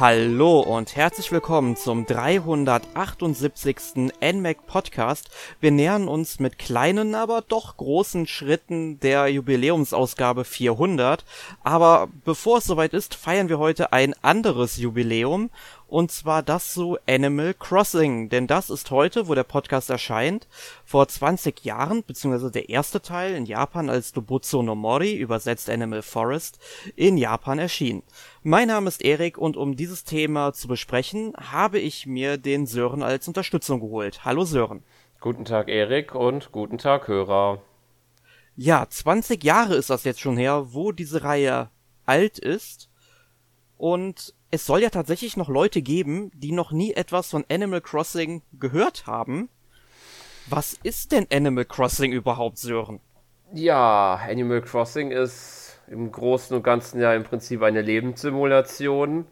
Hallo und herzlich willkommen zum 378. NMAC Podcast. Wir nähern uns mit kleinen, aber doch großen Schritten der Jubiläumsausgabe 400. Aber bevor es soweit ist, feiern wir heute ein anderes Jubiläum und zwar das zu Animal Crossing, denn das ist heute, wo der Podcast erscheint, vor 20 Jahren, beziehungsweise der erste Teil in Japan als Dobutsu no Mori, übersetzt Animal Forest, in Japan erschienen. Mein Name ist Erik und um dieses Thema zu besprechen, habe ich mir den Sören als Unterstützung geholt. Hallo Sören. Guten Tag Erik und guten Tag Hörer. Ja, 20 Jahre ist das jetzt schon her, wo diese Reihe alt ist. Und es soll ja tatsächlich noch Leute geben, die noch nie etwas von Animal Crossing gehört haben. Was ist denn Animal Crossing überhaupt, Sören? Ja, Animal Crossing ist im Großen und Ganzen ja im Prinzip eine Lebenssimulation,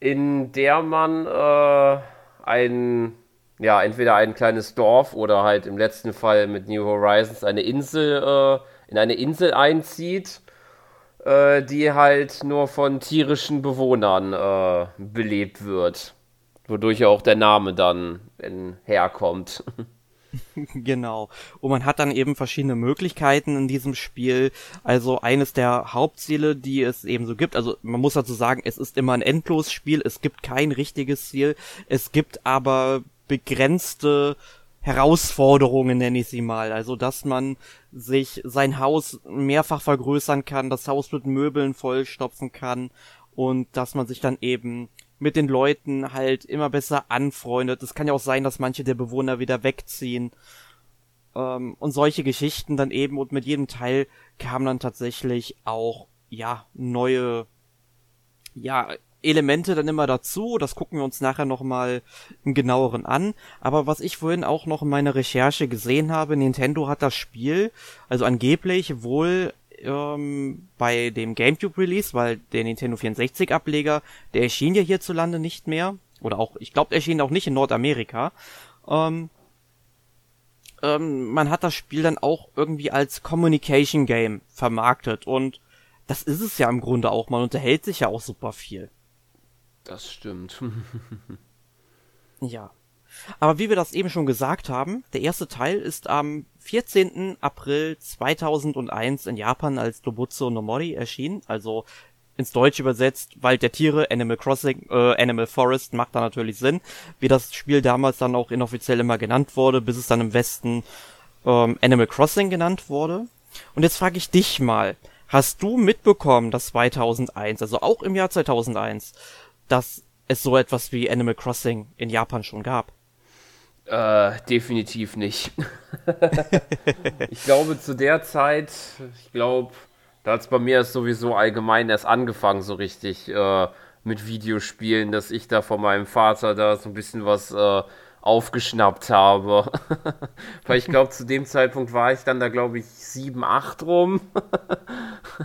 in der man äh, ein, ja, entweder ein kleines Dorf oder halt im letzten Fall mit New Horizons eine Insel, äh, in eine Insel einzieht äh, die halt nur von tierischen Bewohnern äh, belebt wird. Wodurch auch der Name dann in, herkommt. genau. Und man hat dann eben verschiedene Möglichkeiten in diesem Spiel. Also eines der Hauptziele, die es eben so gibt, also man muss dazu sagen, es ist immer ein Endlosspiel, es gibt kein richtiges Ziel, es gibt aber begrenzte Herausforderungen, nenne ich sie mal. Also, dass man sich sein Haus mehrfach vergrößern kann, das Haus mit Möbeln vollstopfen kann und dass man sich dann eben mit den Leuten halt immer besser anfreundet. Es kann ja auch sein, dass manche der Bewohner wieder wegziehen. Ähm, und solche Geschichten dann eben und mit jedem Teil kamen dann tatsächlich auch, ja, neue, ja, Elemente dann immer dazu. Das gucken wir uns nachher nochmal im genaueren an. Aber was ich vorhin auch noch in meiner Recherche gesehen habe, Nintendo hat das Spiel, also angeblich wohl ähm, bei dem GameCube Release, weil der Nintendo 64 Ableger, der erschien ja hierzulande nicht mehr. Oder auch, ich glaube, der erschien auch nicht in Nordamerika. Ähm, ähm, man hat das Spiel dann auch irgendwie als Communication Game vermarktet und das ist es ja im Grunde auch. Man unterhält sich ja auch super viel. Das stimmt. ja. Aber wie wir das eben schon gesagt haben, der erste Teil ist am 14. April 2001 in Japan als Dobutsu no Mori erschienen, also ins Deutsch übersetzt Wald der Tiere, Animal Crossing, äh, Animal Forest macht da natürlich Sinn, wie das Spiel damals dann auch inoffiziell immer genannt wurde, bis es dann im Westen ähm, Animal Crossing genannt wurde. Und jetzt frage ich dich mal, hast du mitbekommen, dass 2001, also auch im Jahr 2001, dass es so etwas wie Animal Crossing in Japan schon gab? Äh, definitiv nicht. ich glaube, zu der Zeit, ich glaube, da hat es bei mir sowieso allgemein erst angefangen, so richtig äh, mit Videospielen, dass ich da von meinem Vater da so ein bisschen was äh, aufgeschnappt habe. Weil ich glaube, zu dem Zeitpunkt war ich dann da, glaube ich, 7, 8 rum.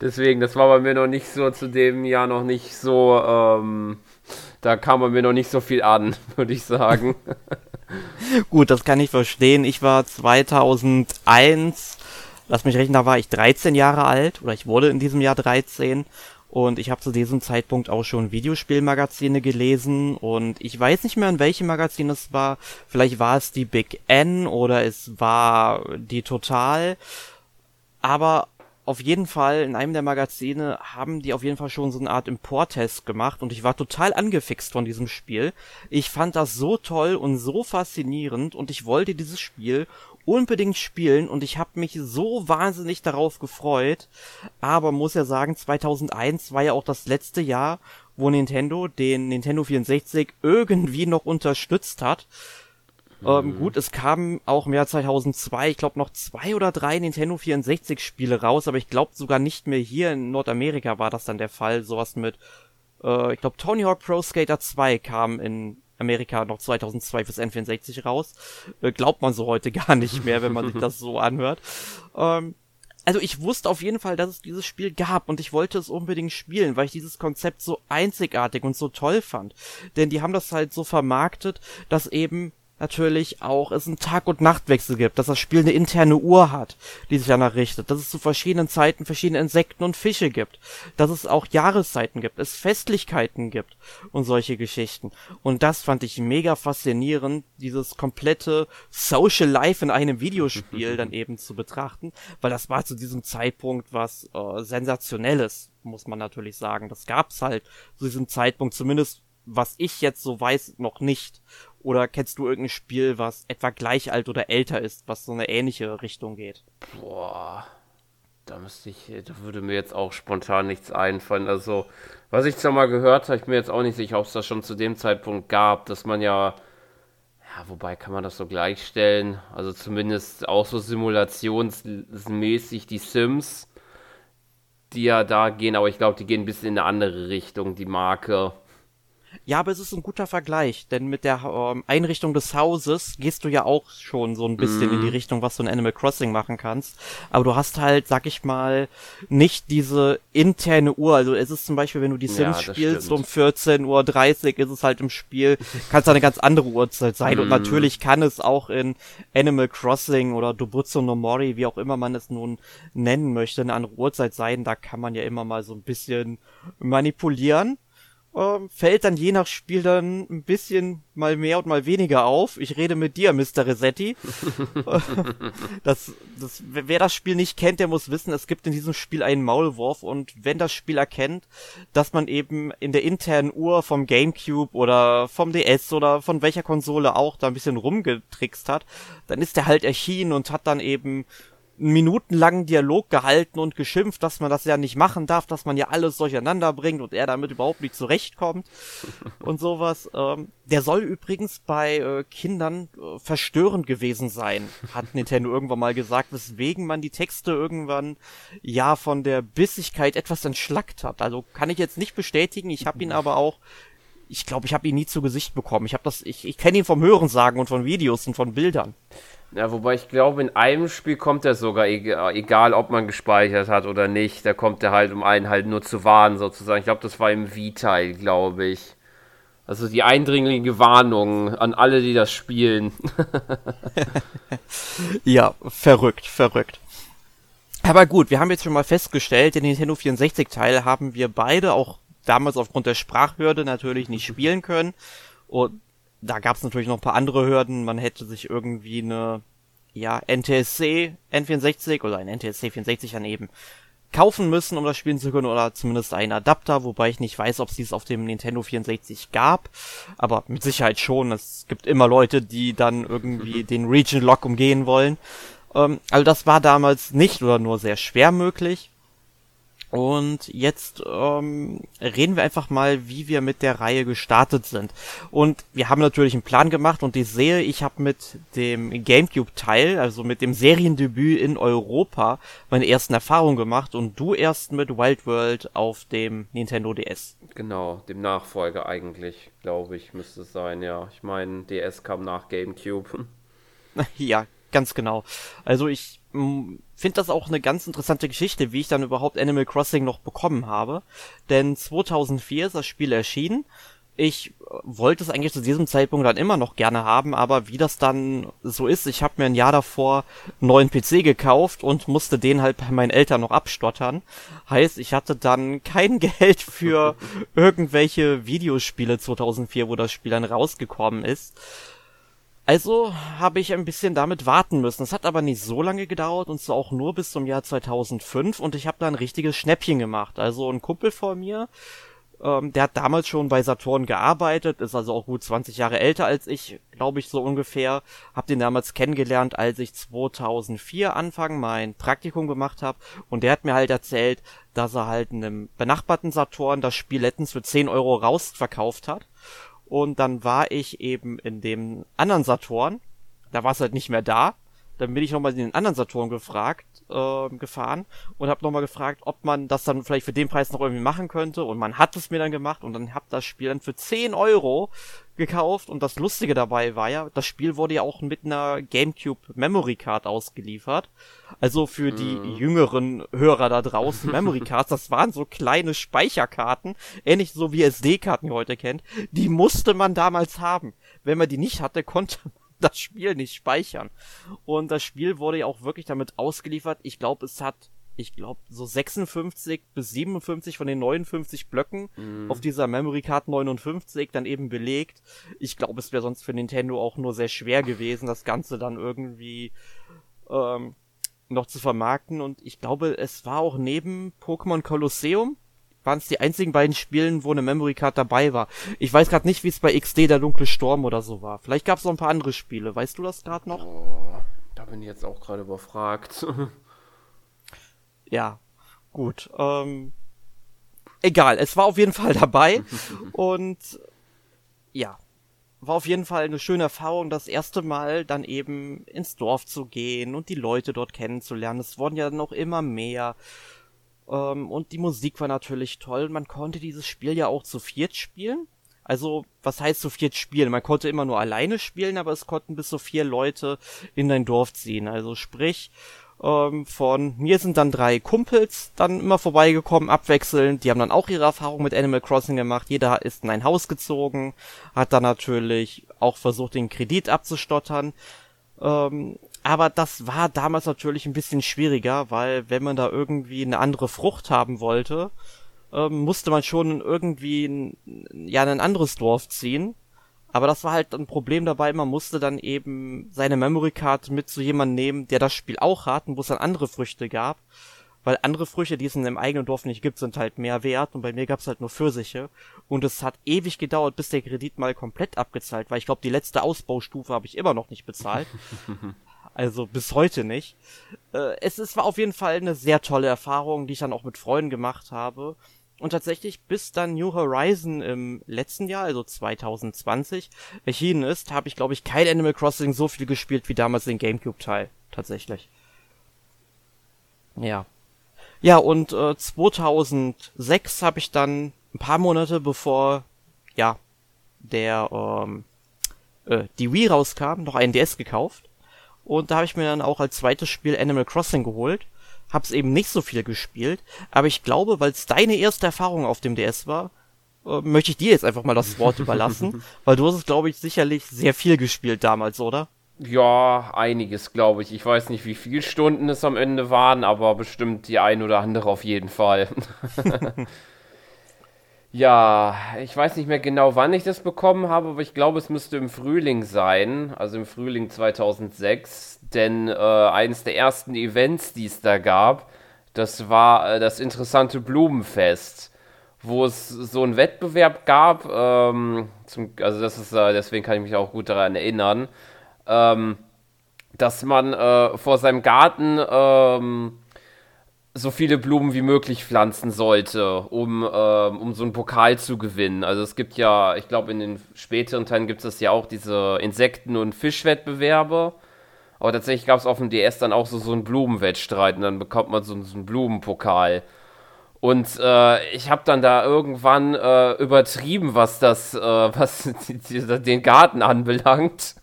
Deswegen, das war bei mir noch nicht so zu dem Jahr noch nicht so, ähm, da kam bei mir noch nicht so viel an, würde ich sagen. Gut, das kann ich verstehen. Ich war 2001, lass mich rechnen, da war ich 13 Jahre alt oder ich wurde in diesem Jahr 13 und ich habe zu diesem Zeitpunkt auch schon Videospielmagazine gelesen und ich weiß nicht mehr, in welchem Magazin es war. Vielleicht war es die Big N oder es war die Total. Aber auf jeden Fall in einem der Magazine haben die auf jeden Fall schon so eine Art Importtest gemacht und ich war total angefixt von diesem Spiel. Ich fand das so toll und so faszinierend und ich wollte dieses Spiel unbedingt spielen und ich habe mich so wahnsinnig darauf gefreut. Aber muss ja sagen, 2001 war ja auch das letzte Jahr, wo Nintendo den Nintendo 64 irgendwie noch unterstützt hat. Ähm, mhm. gut, es kamen auch im Jahr 2002, ich glaube, noch zwei oder drei Nintendo 64 Spiele raus, aber ich glaube sogar nicht mehr hier in Nordamerika war das dann der Fall. Sowas mit, äh, ich glaube, Tony Hawk Pro Skater 2 kam in Amerika noch 2002 fürs N64 raus. Äh, glaubt man so heute gar nicht mehr, wenn man sich das so anhört. Ähm, also ich wusste auf jeden Fall, dass es dieses Spiel gab und ich wollte es unbedingt spielen, weil ich dieses Konzept so einzigartig und so toll fand. Denn die haben das halt so vermarktet, dass eben natürlich auch es einen Tag- und Nachtwechsel gibt, dass das Spiel eine interne Uhr hat, die sich danach richtet, dass es zu verschiedenen Zeiten verschiedene Insekten und Fische gibt, dass es auch Jahreszeiten gibt, es Festlichkeiten gibt und solche Geschichten. Und das fand ich mega faszinierend, dieses komplette Social Life in einem Videospiel dann eben zu betrachten, weil das war zu diesem Zeitpunkt was äh, sensationelles, muss man natürlich sagen. Das gab's halt zu diesem Zeitpunkt zumindest was ich jetzt so weiß, noch nicht. Oder kennst du irgendein Spiel, was etwa gleich alt oder älter ist, was so eine ähnliche Richtung geht? Boah, da müsste ich, da würde mir jetzt auch spontan nichts einfallen. Also, was ich zwar mal gehört habe, ich mir jetzt auch nicht sicher, ob es das schon zu dem Zeitpunkt gab, dass man ja, ja, wobei kann man das so gleichstellen? Also zumindest auch so simulationsmäßig die Sims, die ja da gehen, aber ich glaube, die gehen ein bisschen in eine andere Richtung, die Marke. Ja, aber es ist ein guter Vergleich, denn mit der ähm, Einrichtung des Hauses gehst du ja auch schon so ein bisschen mm. in die mhm. Richtung, was du in Animal Crossing machen kannst. Aber du hast halt, sag ich mal, nicht diese interne Uhr. Also es ist zum Beispiel, wenn du die Sims ja, spielst, stimmt. um 14.30 Uhr ist es halt im Spiel, kann es eine ganz andere Uhrzeit sein. Mm. Und mhm. natürlich kann es auch in Animal Crossing oder Dobutsu no Mori, wie auch immer man es nun nennen möchte, eine andere Uhrzeit sein. Da kann man ja immer mal so ein bisschen manipulieren ähm, fällt dann je nach Spiel dann ein bisschen mal mehr und mal weniger auf. Ich rede mit dir, Mr. Resetti. das, das, wer das Spiel nicht kennt, der muss wissen, es gibt in diesem Spiel einen Maulwurf und wenn das Spiel erkennt, dass man eben in der internen Uhr vom Gamecube oder vom DS oder von welcher Konsole auch da ein bisschen rumgetrickst hat, dann ist der halt erschienen und hat dann eben minutenlangen Dialog gehalten und geschimpft, dass man das ja nicht machen darf, dass man ja alles durcheinander bringt und er damit überhaupt nicht zurechtkommt und sowas. Ähm, der soll übrigens bei äh, Kindern äh, verstörend gewesen sein, hat Nintendo irgendwann mal gesagt, weswegen man die Texte irgendwann ja von der Bissigkeit etwas entschlackt hat. Also kann ich jetzt nicht bestätigen, ich habe ihn aber auch ich glaube, ich habe ihn nie zu Gesicht bekommen. Ich habe das, ich, ich kenne ihn vom Hörensagen und von Videos und von Bildern. Ja, wobei ich glaube, in einem Spiel kommt er sogar, egal ob man gespeichert hat oder nicht, da kommt er halt, um einen halt nur zu warnen sozusagen. Ich glaube, das war im V-Teil, glaube ich. Also die eindringliche Warnung an alle, die das spielen. ja, verrückt, verrückt. Aber gut, wir haben jetzt schon mal festgestellt, den Nintendo 64 Teil haben wir beide auch damals aufgrund der Sprachhürde natürlich nicht spielen können. Und da gab es natürlich noch ein paar andere Hürden. Man hätte sich irgendwie eine ja, NTSC N64 oder ein NTSC 64 dann eben kaufen müssen, um das spielen zu können, oder zumindest einen Adapter, wobei ich nicht weiß, ob es dies auf dem Nintendo 64 gab, aber mit Sicherheit schon. Es gibt immer Leute, die dann irgendwie den Region Lock umgehen wollen. Ähm, also das war damals nicht oder nur sehr schwer möglich. Und jetzt ähm, reden wir einfach mal, wie wir mit der Reihe gestartet sind. Und wir haben natürlich einen Plan gemacht und ich sehe, ich habe mit dem GameCube-Teil, also mit dem Seriendebüt in Europa, meine ersten Erfahrungen gemacht und du erst mit Wild World auf dem Nintendo DS. Genau, dem Nachfolger eigentlich, glaube ich, müsste es sein, ja. Ich meine, DS kam nach GameCube. ja, ganz genau. Also ich finde das auch eine ganz interessante Geschichte, wie ich dann überhaupt Animal Crossing noch bekommen habe. Denn 2004 ist das Spiel erschienen. Ich wollte es eigentlich zu diesem Zeitpunkt dann immer noch gerne haben, aber wie das dann so ist, ich habe mir ein Jahr davor einen neuen PC gekauft und musste den halt bei meinen Eltern noch abstottern. Heißt, ich hatte dann kein Geld für irgendwelche Videospiele 2004, wo das Spiel dann rausgekommen ist. Also habe ich ein bisschen damit warten müssen. Es hat aber nicht so lange gedauert und so auch nur bis zum Jahr 2005 und ich habe da ein richtiges Schnäppchen gemacht. Also ein Kumpel von mir, ähm, der hat damals schon bei Saturn gearbeitet, ist also auch gut 20 Jahre älter als ich, glaube ich so ungefähr. Hab den damals kennengelernt, als ich 2004 Anfang mein Praktikum gemacht habe und der hat mir halt erzählt, dass er halt einem benachbarten Saturn das Spiel letztens für 10 Euro rausverkauft hat und dann war ich eben in dem anderen Saturn. Da war es halt nicht mehr da. Dann bin ich nochmal in den anderen Saturn gefragt, äh, gefahren und habe nochmal gefragt, ob man das dann vielleicht für den Preis noch irgendwie machen könnte. Und man hat es mir dann gemacht und dann hab das Spiel dann für 10 Euro gekauft. Und das Lustige dabei war ja, das Spiel wurde ja auch mit einer GameCube Memory Card ausgeliefert. Also für die mhm. jüngeren Hörer da draußen, Memory Cards, das waren so kleine Speicherkarten, ähnlich so wie SD-Karten ihr heute kennt. Die musste man damals haben. Wenn man die nicht hatte, konnte man das Spiel nicht speichern. Und das Spiel wurde ja auch wirklich damit ausgeliefert. Ich glaube, es hat, ich glaube, so 56 bis 57 von den 59 Blöcken mhm. auf dieser Memory Card 59 dann eben belegt. Ich glaube, es wäre sonst für Nintendo auch nur sehr schwer gewesen, das Ganze dann irgendwie ähm, noch zu vermarkten. Und ich glaube, es war auch neben Pokémon Colosseum waren es die einzigen beiden Spielen, wo eine Memory Card dabei war. Ich weiß gerade nicht, wie es bei XD der dunkle Sturm oder so war. Vielleicht gab es noch ein paar andere Spiele. Weißt du das gerade noch? Oh, da bin ich jetzt auch gerade überfragt. ja, gut. Ähm, egal, es war auf jeden Fall dabei und ja, war auf jeden Fall eine schöne Erfahrung, das erste Mal dann eben ins Dorf zu gehen und die Leute dort kennenzulernen. Es wurden ja noch immer mehr. Ähm, und die Musik war natürlich toll. Man konnte dieses Spiel ja auch zu viert spielen. Also, was heißt zu viert spielen? Man konnte immer nur alleine spielen, aber es konnten bis zu vier Leute in dein Dorf ziehen. Also sprich, ähm, von mir sind dann drei Kumpels dann immer vorbeigekommen, abwechselnd. Die haben dann auch ihre Erfahrung mit Animal Crossing gemacht. Jeder ist in ein Haus gezogen, hat dann natürlich auch versucht, den Kredit abzustottern. Ähm, aber das war damals natürlich ein bisschen schwieriger, weil wenn man da irgendwie eine andere Frucht haben wollte, ähm, musste man schon irgendwie ein, ja ein anderes Dorf ziehen. Aber das war halt ein Problem dabei, man musste dann eben seine Memory Card mit zu jemandem nehmen, der das Spiel auch hat und wo es dann andere Früchte gab. Weil andere Früchte, die es in dem eigenen Dorf nicht gibt, sind halt mehr wert und bei mir gab es halt nur Pfirsiche. Und es hat ewig gedauert, bis der Kredit mal komplett abgezahlt, weil ich glaube, die letzte Ausbaustufe habe ich immer noch nicht bezahlt. Also bis heute nicht. Äh, es, es war auf jeden Fall eine sehr tolle Erfahrung, die ich dann auch mit Freunden gemacht habe. Und tatsächlich, bis dann New Horizon im letzten Jahr, also 2020, erschienen ist, habe ich, glaube ich, kein Animal Crossing so viel gespielt wie damals den GameCube-Teil. Tatsächlich. Ja. Ja, und äh, 2006 habe ich dann ein paar Monate bevor, ja, der, ähm, äh, die Wii rauskam, noch einen DS gekauft. Und da habe ich mir dann auch als zweites Spiel Animal Crossing geholt. Hab's eben nicht so viel gespielt, aber ich glaube, weil es deine erste Erfahrung auf dem DS war, äh, möchte ich dir jetzt einfach mal das Wort überlassen, weil du hast es, glaube ich, sicherlich sehr viel gespielt damals, oder? Ja, einiges, glaube ich. Ich weiß nicht, wie viele Stunden es am Ende waren, aber bestimmt die ein oder andere auf jeden Fall. Ja, ich weiß nicht mehr genau, wann ich das bekommen habe, aber ich glaube, es müsste im Frühling sein, also im Frühling 2006, denn äh, eines der ersten Events, die es da gab, das war äh, das interessante Blumenfest, wo es so einen Wettbewerb gab, ähm, zum, also das ist, äh, deswegen kann ich mich auch gut daran erinnern, ähm, dass man äh, vor seinem Garten ähm, so viele Blumen wie möglich pflanzen sollte, um, ähm, um so einen Pokal zu gewinnen. Also es gibt ja, ich glaube in den späteren Teilen gibt es ja auch diese Insekten- und Fischwettbewerbe. Aber tatsächlich gab es auf dem DS dann auch so, so einen Blumenwettstreit und dann bekommt man so, so einen Blumenpokal. Und äh, ich habe dann da irgendwann äh, übertrieben, was das, äh, was den Garten anbelangt.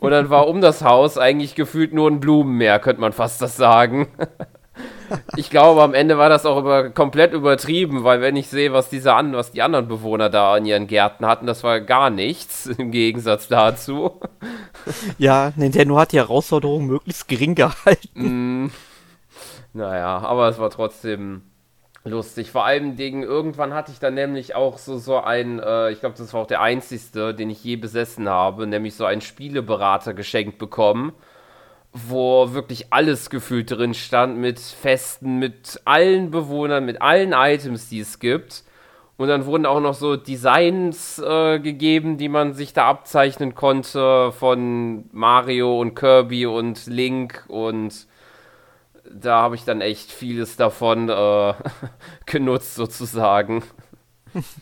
Und dann war um das Haus eigentlich gefühlt nur ein Blumenmeer, könnte man fast das sagen. ich glaube, am Ende war das auch über, komplett übertrieben, weil wenn ich sehe, was diese an, was die anderen Bewohner da in ihren Gärten hatten, das war gar nichts im Gegensatz dazu. Ja, Nintendo hat die Herausforderung möglichst gering gehalten. Mm, naja, aber es war trotzdem lustig. Vor allem Dingen, irgendwann hatte ich dann nämlich auch so, so ein, äh, ich glaube, das war auch der einzigste, den ich je besessen habe, nämlich so einen Spieleberater geschenkt bekommen wo wirklich alles gefühlt drin stand, mit Festen, mit allen Bewohnern, mit allen Items, die es gibt. Und dann wurden auch noch so Designs äh, gegeben, die man sich da abzeichnen konnte von Mario und Kirby und Link und da habe ich dann echt vieles davon äh, genutzt sozusagen.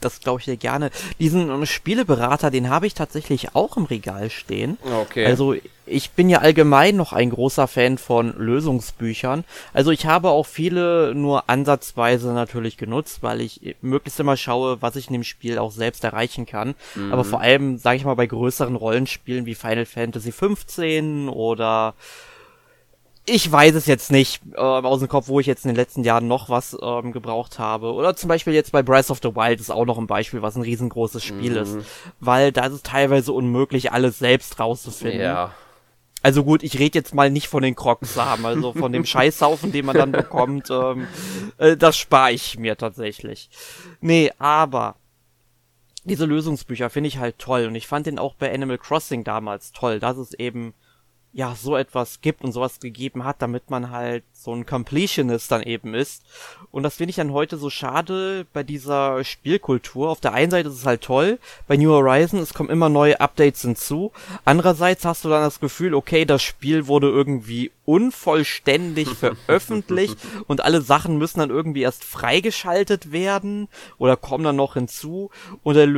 Das glaube ich dir gerne. Diesen um, Spieleberater, den habe ich tatsächlich auch im Regal stehen. Okay. Also ich bin ja allgemein noch ein großer Fan von Lösungsbüchern. Also ich habe auch viele nur ansatzweise natürlich genutzt, weil ich möglichst immer schaue, was ich in dem Spiel auch selbst erreichen kann. Mhm. Aber vor allem, sage ich mal, bei größeren Rollenspielen wie Final Fantasy 15 oder ich weiß es jetzt nicht äh, aus dem Kopf, wo ich jetzt in den letzten Jahren noch was ähm, gebraucht habe. Oder zum Beispiel jetzt bei Breath of the Wild ist auch noch ein Beispiel, was ein riesengroßes Spiel mhm. ist. Weil da ist es teilweise unmöglich, alles selbst rauszufinden. Ja. Also gut, ich rede jetzt mal nicht von den Crocs-Samen, also von dem Scheißhaufen, den man dann bekommt. Ähm, äh, das spare ich mir tatsächlich. Nee, aber diese Lösungsbücher finde ich halt toll und ich fand den auch bei Animal Crossing damals toll, dass es eben ja so etwas gibt und sowas gegeben hat, damit man halt so ein Completionist dann eben ist. Und das finde ich dann heute so schade bei dieser Spielkultur. Auf der einen Seite ist es halt toll, bei New Horizon, es kommen immer neue Updates hinzu. Andererseits hast du dann das Gefühl, okay, das Spiel wurde irgendwie unvollständig veröffentlicht und alle Sachen müssen dann irgendwie erst freigeschaltet werden oder kommen dann noch hinzu. Und der,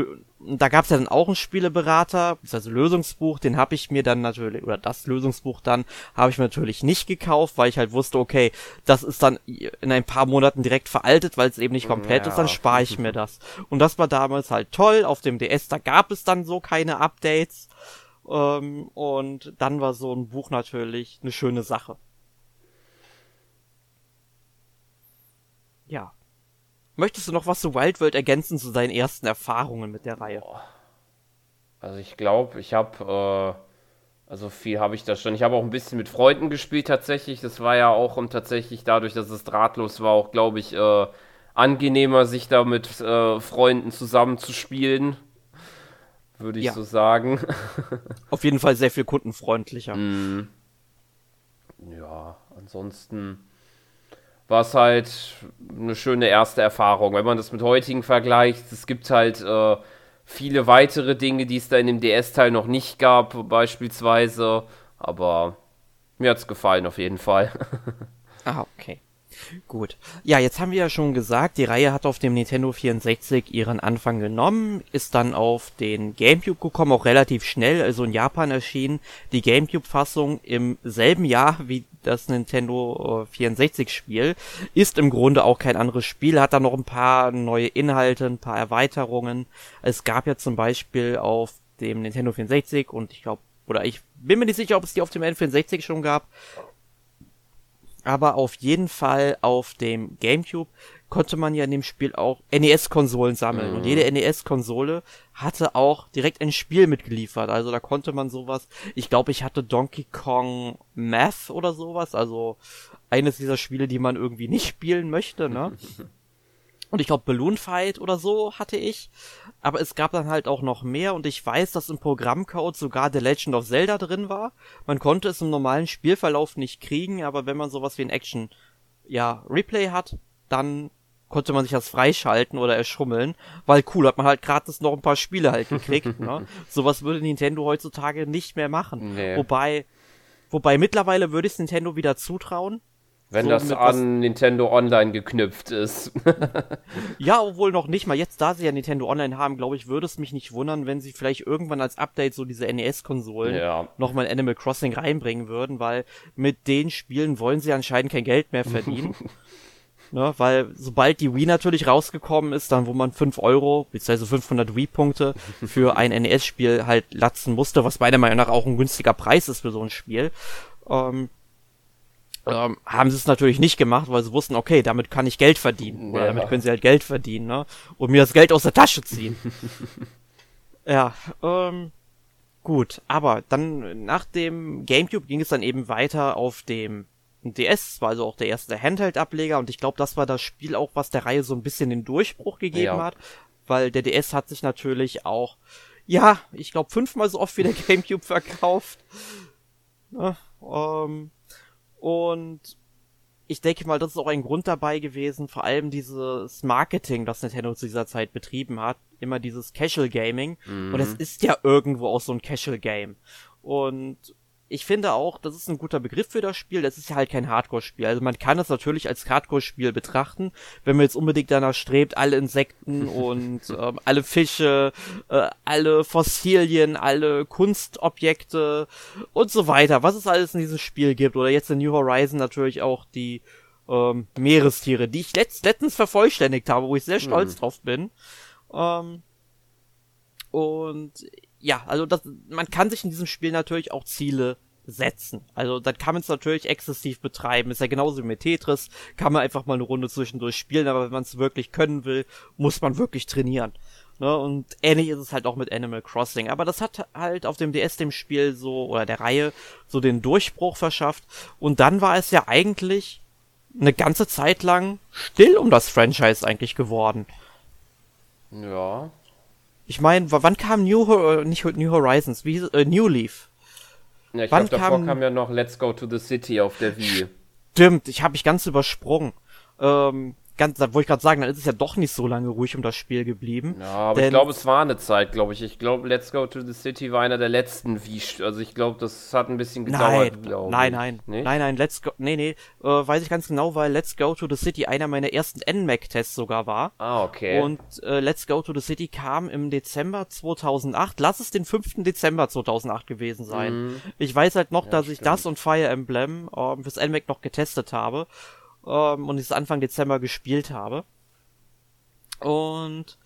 da gab es ja dann auch einen Spieleberater, also Lösungsbuch, den habe ich mir dann natürlich, oder das Lösungsbuch dann, habe ich mir natürlich nicht gekauft, weil ich halt wusste, okay, das ist dann in ein paar Monaten direkt veraltet, weil es eben nicht komplett ja. ist, dann spare ich mir das. Und das war damals halt toll, auf dem DS, da gab es dann so keine Updates. Ähm, und dann war so ein Buch natürlich eine schöne Sache. Ja. Möchtest du noch was zu Wild World ergänzen zu deinen ersten Erfahrungen mit der Reihe? Also ich glaube, ich habe, äh, also viel habe ich da schon. Ich habe auch ein bisschen mit Freunden gespielt tatsächlich. Das war ja auch und tatsächlich dadurch, dass es drahtlos war, auch glaube ich äh, angenehmer, sich da mit äh, Freunden zusammenzuspielen. Würde ich ja. so sagen. Auf jeden Fall sehr viel kundenfreundlicher. Mm. Ja, ansonsten war es halt eine schöne erste Erfahrung. Wenn man das mit heutigen vergleicht, es gibt halt äh, viele weitere Dinge, die es da in dem DS-Teil noch nicht gab, beispielsweise. Aber mir hat es gefallen auf jeden Fall. ah, okay. Gut. Ja, jetzt haben wir ja schon gesagt, die Reihe hat auf dem Nintendo 64 ihren Anfang genommen, ist dann auf den GameCube gekommen, auch relativ schnell, also in Japan erschien die GameCube-Fassung im selben Jahr wie das Nintendo 64 Spiel, ist im Grunde auch kein anderes Spiel, hat da noch ein paar neue Inhalte, ein paar Erweiterungen. Es gab ja zum Beispiel auf dem Nintendo 64 und ich glaube, oder ich bin mir nicht sicher, ob es die auf dem N64 schon gab, aber auf jeden Fall auf dem GameCube konnte man ja in dem Spiel auch NES-Konsolen sammeln. Mhm. Und jede NES-Konsole hatte auch direkt ein Spiel mitgeliefert. Also da konnte man sowas. Ich glaube, ich hatte Donkey Kong Math oder sowas. Also eines dieser Spiele, die man irgendwie nicht spielen möchte, ne? Und ich glaube, Balloon Fight oder so hatte ich. Aber es gab dann halt auch noch mehr und ich weiß, dass im Programmcode sogar The Legend of Zelda drin war. Man konnte es im normalen Spielverlauf nicht kriegen, aber wenn man sowas wie ein Action, ja, Replay hat, dann konnte man sich das freischalten oder erschummeln, weil cool, hat man halt gratis noch ein paar Spiele halt gekriegt, ne? Sowas würde Nintendo heutzutage nicht mehr machen. Nee. Wobei, wobei mittlerweile würde ich Nintendo wieder zutrauen, wenn so das an Nintendo Online geknüpft ist. ja, obwohl noch nicht mal. Jetzt, da sie ja Nintendo Online haben, glaube ich, würde es mich nicht wundern, wenn sie vielleicht irgendwann als Update so diese NES-Konsolen ja. nochmal in Animal Crossing reinbringen würden, weil mit den Spielen wollen sie anscheinend kein Geld mehr verdienen. ne, weil sobald die Wii natürlich rausgekommen ist, dann wo man 5 Euro, beziehungsweise 500 Wii-Punkte für ein NES-Spiel halt latzen musste, was meiner Meinung nach auch ein günstiger Preis ist für so ein Spiel, ähm, ähm, haben sie es natürlich nicht gemacht, weil sie wussten, okay, damit kann ich Geld verdienen. Oder ja. damit können sie halt Geld verdienen, ne? Und mir das Geld aus der Tasche ziehen. ja, ähm, gut. Aber dann nach dem GameCube ging es dann eben weiter auf dem DS, war also auch der erste Handheld-Ableger und ich glaube, das war das Spiel auch, was der Reihe so ein bisschen den Durchbruch gegeben ja. hat, weil der DS hat sich natürlich auch, ja, ich glaube, fünfmal so oft wie der GameCube verkauft. Ja, ähm, und ich denke mal, das ist auch ein Grund dabei gewesen, vor allem dieses Marketing, das Nintendo zu dieser Zeit betrieben hat. Immer dieses Casual Gaming. Mhm. Und es ist ja irgendwo auch so ein Casual Game. Und ich finde auch, das ist ein guter Begriff für das Spiel. Das ist ja halt kein Hardcore-Spiel. Also man kann es natürlich als Hardcore-Spiel betrachten, wenn man jetzt unbedingt danach strebt, alle Insekten und ähm, alle Fische, äh, alle Fossilien, alle Kunstobjekte und so weiter, was es alles in diesem Spiel gibt. Oder jetzt in New Horizon natürlich auch die ähm, Meerestiere, die ich letzt letztens vervollständigt habe, wo ich sehr stolz mhm. drauf bin. Ähm, und ja, also das, man kann sich in diesem Spiel natürlich auch Ziele setzen. Also dann kann man es natürlich exzessiv betreiben. Ist ja genauso wie mit Tetris, kann man einfach mal eine Runde zwischendurch spielen, aber wenn man es wirklich können will, muss man wirklich trainieren. Ne, und ähnlich ist es halt auch mit Animal Crossing. Aber das hat halt auf dem DS dem Spiel so, oder der Reihe, so den Durchbruch verschafft. Und dann war es ja eigentlich eine ganze Zeit lang still um das Franchise eigentlich geworden. Ja. Ich meine, wann kam New, Ho nicht New Horizons, wie hieß, äh, New Leaf? Ja, ich glaube, davor kam, kam ja noch Let's Go to the City auf der Wii. Stimmt, ich habe mich ganz übersprungen. Ähm, ganz, da wollte ich gerade sagen, dann ist es ja doch nicht so lange ruhig um das Spiel geblieben. Ja, aber ich glaube, es war eine Zeit, glaube ich. Ich glaube, Let's Go to the City war einer der letzten Wii. Also ich glaube, das hat ein bisschen gedauert, glaube Nein, nein, nee? nein, nein, Let's Go, nee, nee, äh, weiß ich ganz genau, weil Let's Go to the City einer meiner ersten NMAC-Tests sogar war. Ah, okay. Und äh, Let's Go to the City kam im Dezember 2008. Lass es den 5. Dezember 2008 gewesen sein. Mhm. Ich weiß halt noch, ja, dass stimmt. ich das und Fire Emblem äh, fürs NMAC noch getestet habe ähm, und ich es Anfang Dezember gespielt habe. Und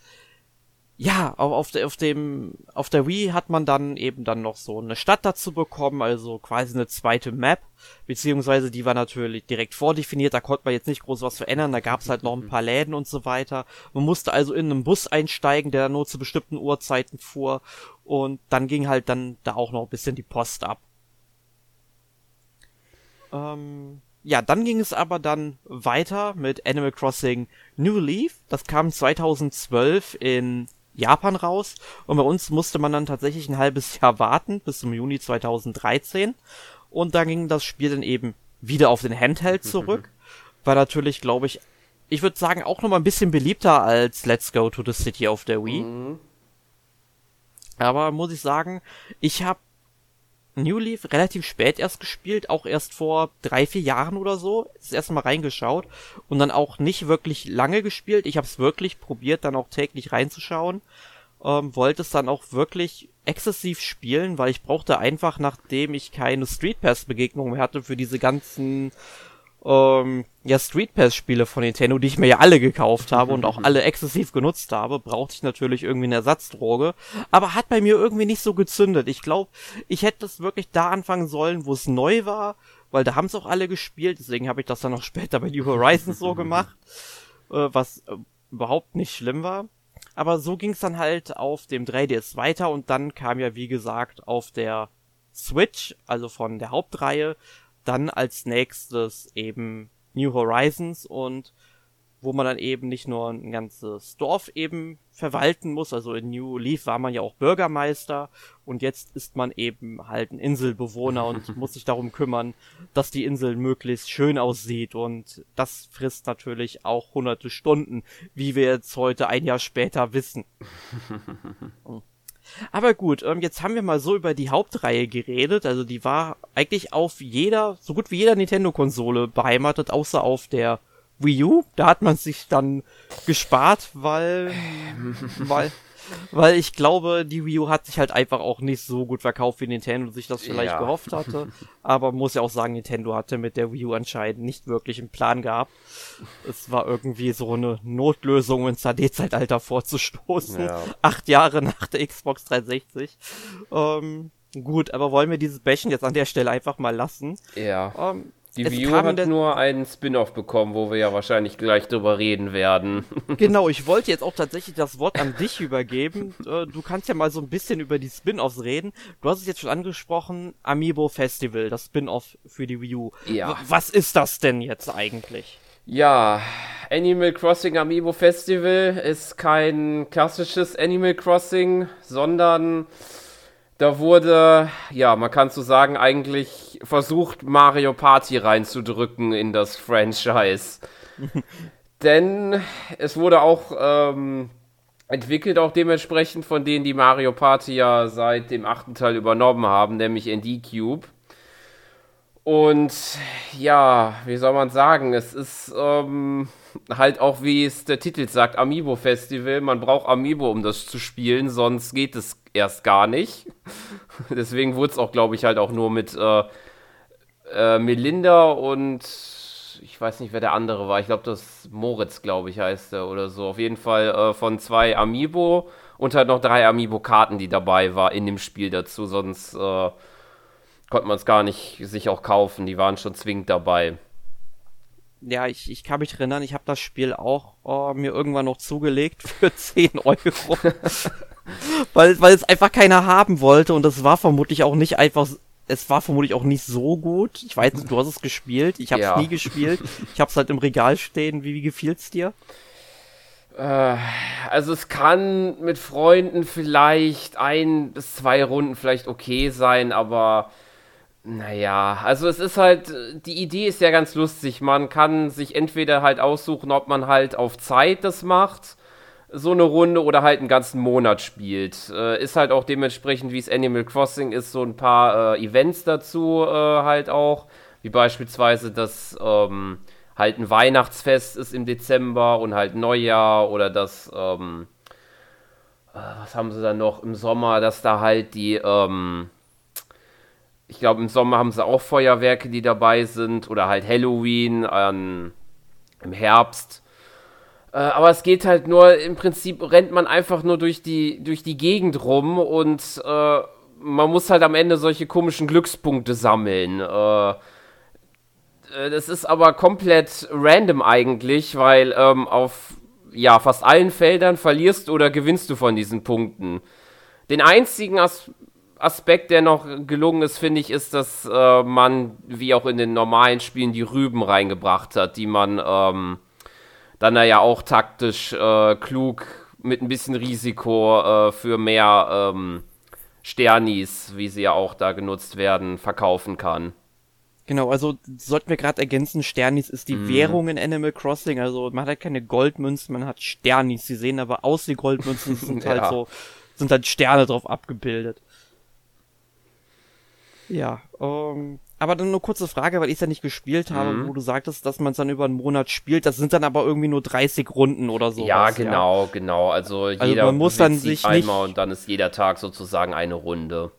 ja, auf, der, auf dem, auf der Wii hat man dann eben dann noch so eine Stadt dazu bekommen, also quasi eine zweite Map, beziehungsweise die war natürlich direkt vordefiniert, da konnte man jetzt nicht groß was verändern, da gab es halt noch ein paar Läden und so weiter. Man musste also in einen Bus einsteigen, der nur zu bestimmten Uhrzeiten fuhr und dann ging halt dann da auch noch ein bisschen die Post ab. Ähm, ja, dann ging es aber dann weiter mit Animal Crossing New Leaf. Das kam 2012 in Japan raus und bei uns musste man dann tatsächlich ein halbes Jahr warten bis zum Juni 2013 und dann ging das Spiel dann eben wieder auf den Handheld zurück. War natürlich, glaube ich, ich würde sagen auch noch mal ein bisschen beliebter als Let's Go to the City auf der Wii. Mhm. Aber muss ich sagen, ich habe New Leaf relativ spät erst gespielt, auch erst vor drei, vier Jahren oder so. Das erste Mal reingeschaut und dann auch nicht wirklich lange gespielt. Ich habe es wirklich probiert, dann auch täglich reinzuschauen. Ähm, wollte es dann auch wirklich exzessiv spielen, weil ich brauchte einfach, nachdem ich keine Street Pass Begegnung mehr hatte für diese ganzen ähm, ja, Street Pass Spiele von Nintendo, die ich mir ja alle gekauft habe und auch alle exzessiv genutzt habe, brauchte ich natürlich irgendwie eine Ersatzdroge, aber hat bei mir irgendwie nicht so gezündet. Ich glaube, ich hätte das wirklich da anfangen sollen, wo es neu war, weil da haben es auch alle gespielt, deswegen habe ich das dann auch später bei New Horizons so gemacht, äh, was äh, überhaupt nicht schlimm war. Aber so ging es dann halt auf dem 3DS weiter und dann kam ja wie gesagt auf der Switch, also von der Hauptreihe, dann als nächstes eben New Horizons und wo man dann eben nicht nur ein ganzes Dorf eben verwalten muss, also in New Leaf war man ja auch Bürgermeister und jetzt ist man eben halt ein Inselbewohner und muss sich darum kümmern, dass die Insel möglichst schön aussieht und das frisst natürlich auch hunderte Stunden, wie wir jetzt heute ein Jahr später wissen. Aber gut, ähm, jetzt haben wir mal so über die Hauptreihe geredet. Also die war eigentlich auf jeder, so gut wie jeder Nintendo-Konsole beheimatet, außer auf der Wii U. Da hat man sich dann gespart, weil, weil, weil ich glaube, die Wii U hat sich halt einfach auch nicht so gut verkauft, wie Nintendo sich das vielleicht ja. gehofft hatte. Aber muss ja auch sagen, Nintendo hatte mit der Wii U anscheinend nicht wirklich einen Plan gehabt. Es war irgendwie so eine Notlösung ins HD-Zeitalter vorzustoßen. Ja. Acht Jahre nach der Xbox 360. Ähm, gut, aber wollen wir dieses Bächen jetzt an der Stelle einfach mal lassen? Ja. Ähm, die es Wii U hat nur einen Spin-off bekommen, wo wir ja wahrscheinlich gleich drüber reden werden. Genau, ich wollte jetzt auch tatsächlich das Wort an dich übergeben. Äh, du kannst ja mal so ein bisschen über die Spin-offs reden. Du hast es jetzt schon angesprochen, Amiibo Festival, das Spin-off für die Wii U. Ja. Was ist das denn jetzt eigentlich? Ja, Animal Crossing Amiibo Festival ist kein klassisches Animal Crossing, sondern da wurde, ja, man kann so sagen, eigentlich versucht, Mario Party reinzudrücken in das Franchise. Denn es wurde auch ähm, entwickelt, auch dementsprechend von denen, die Mario Party ja seit dem achten Teil übernommen haben, nämlich ND Cube. Und ja, wie soll man sagen, es ist ähm, halt auch, wie es der Titel sagt, Amiibo Festival. Man braucht Amiibo, um das zu spielen, sonst geht es erst gar nicht. Deswegen wurde es auch, glaube ich, halt auch nur mit äh, äh, Melinda und ich weiß nicht, wer der andere war. Ich glaube, das Moritz, glaube ich, heißt er oder so. Auf jeden Fall äh, von zwei Amiibo und halt noch drei Amiibo-Karten, die dabei war in dem Spiel dazu. Sonst äh, konnte man es gar nicht sich auch kaufen. Die waren schon zwingend dabei. Ja, ich, ich kann mich erinnern, ich habe das Spiel auch oh, mir irgendwann noch zugelegt für 10 Euro. weil, weil es einfach keiner haben wollte und es war vermutlich auch nicht einfach, es war vermutlich auch nicht so gut. Ich weiß, du hast es gespielt, ich habe es ja. nie gespielt. Ich habe es halt im Regal stehen. Wie, wie gefiel's dir? Äh, also es kann mit Freunden vielleicht ein bis zwei Runden vielleicht okay sein, aber naja, also es ist halt, die Idee ist ja ganz lustig. Man kann sich entweder halt aussuchen, ob man halt auf Zeit das macht, so eine Runde, oder halt einen ganzen Monat spielt. Äh, ist halt auch dementsprechend, wie es Animal Crossing ist, so ein paar äh, Events dazu äh, halt auch. Wie beispielsweise das ähm, halt ein Weihnachtsfest ist im Dezember und halt Neujahr oder das, ähm, äh, was haben sie dann noch im Sommer, dass da halt die, ähm, ich glaube im Sommer haben sie auch Feuerwerke, die dabei sind oder halt Halloween ähm, im Herbst. Äh, aber es geht halt nur, im Prinzip rennt man einfach nur durch die, durch die Gegend rum und äh, man muss halt am Ende solche komischen Glückspunkte sammeln. Äh, äh, das ist aber komplett random eigentlich, weil ähm, auf ja, fast allen Feldern verlierst oder gewinnst du von diesen Punkten. Den einzigen As Aspekt, der noch gelungen ist, finde ich, ist, dass äh, man, wie auch in den normalen Spielen, die Rüben reingebracht hat, die man ähm, dann ja auch taktisch äh, klug mit ein bisschen Risiko äh, für mehr ähm, Sternis, wie sie ja auch da genutzt werden, verkaufen kann. Genau, also sollten wir gerade ergänzen, Sternis ist die mm. Währung in Animal Crossing. Also man hat halt keine Goldmünzen, man hat Sternis. Die sehen aber aus wie Goldmünzen, sind halt ja. halt so, sind halt Sterne drauf abgebildet. Ja, ähm, aber dann nur kurze Frage, weil ich es ja nicht gespielt habe, mhm. wo du sagtest, dass man es dann über einen Monat spielt. Das sind dann aber irgendwie nur 30 Runden oder so. Ja, genau, ja. genau. Also, also jeder man muss dann sich einmal und dann ist jeder Tag sozusagen eine Runde.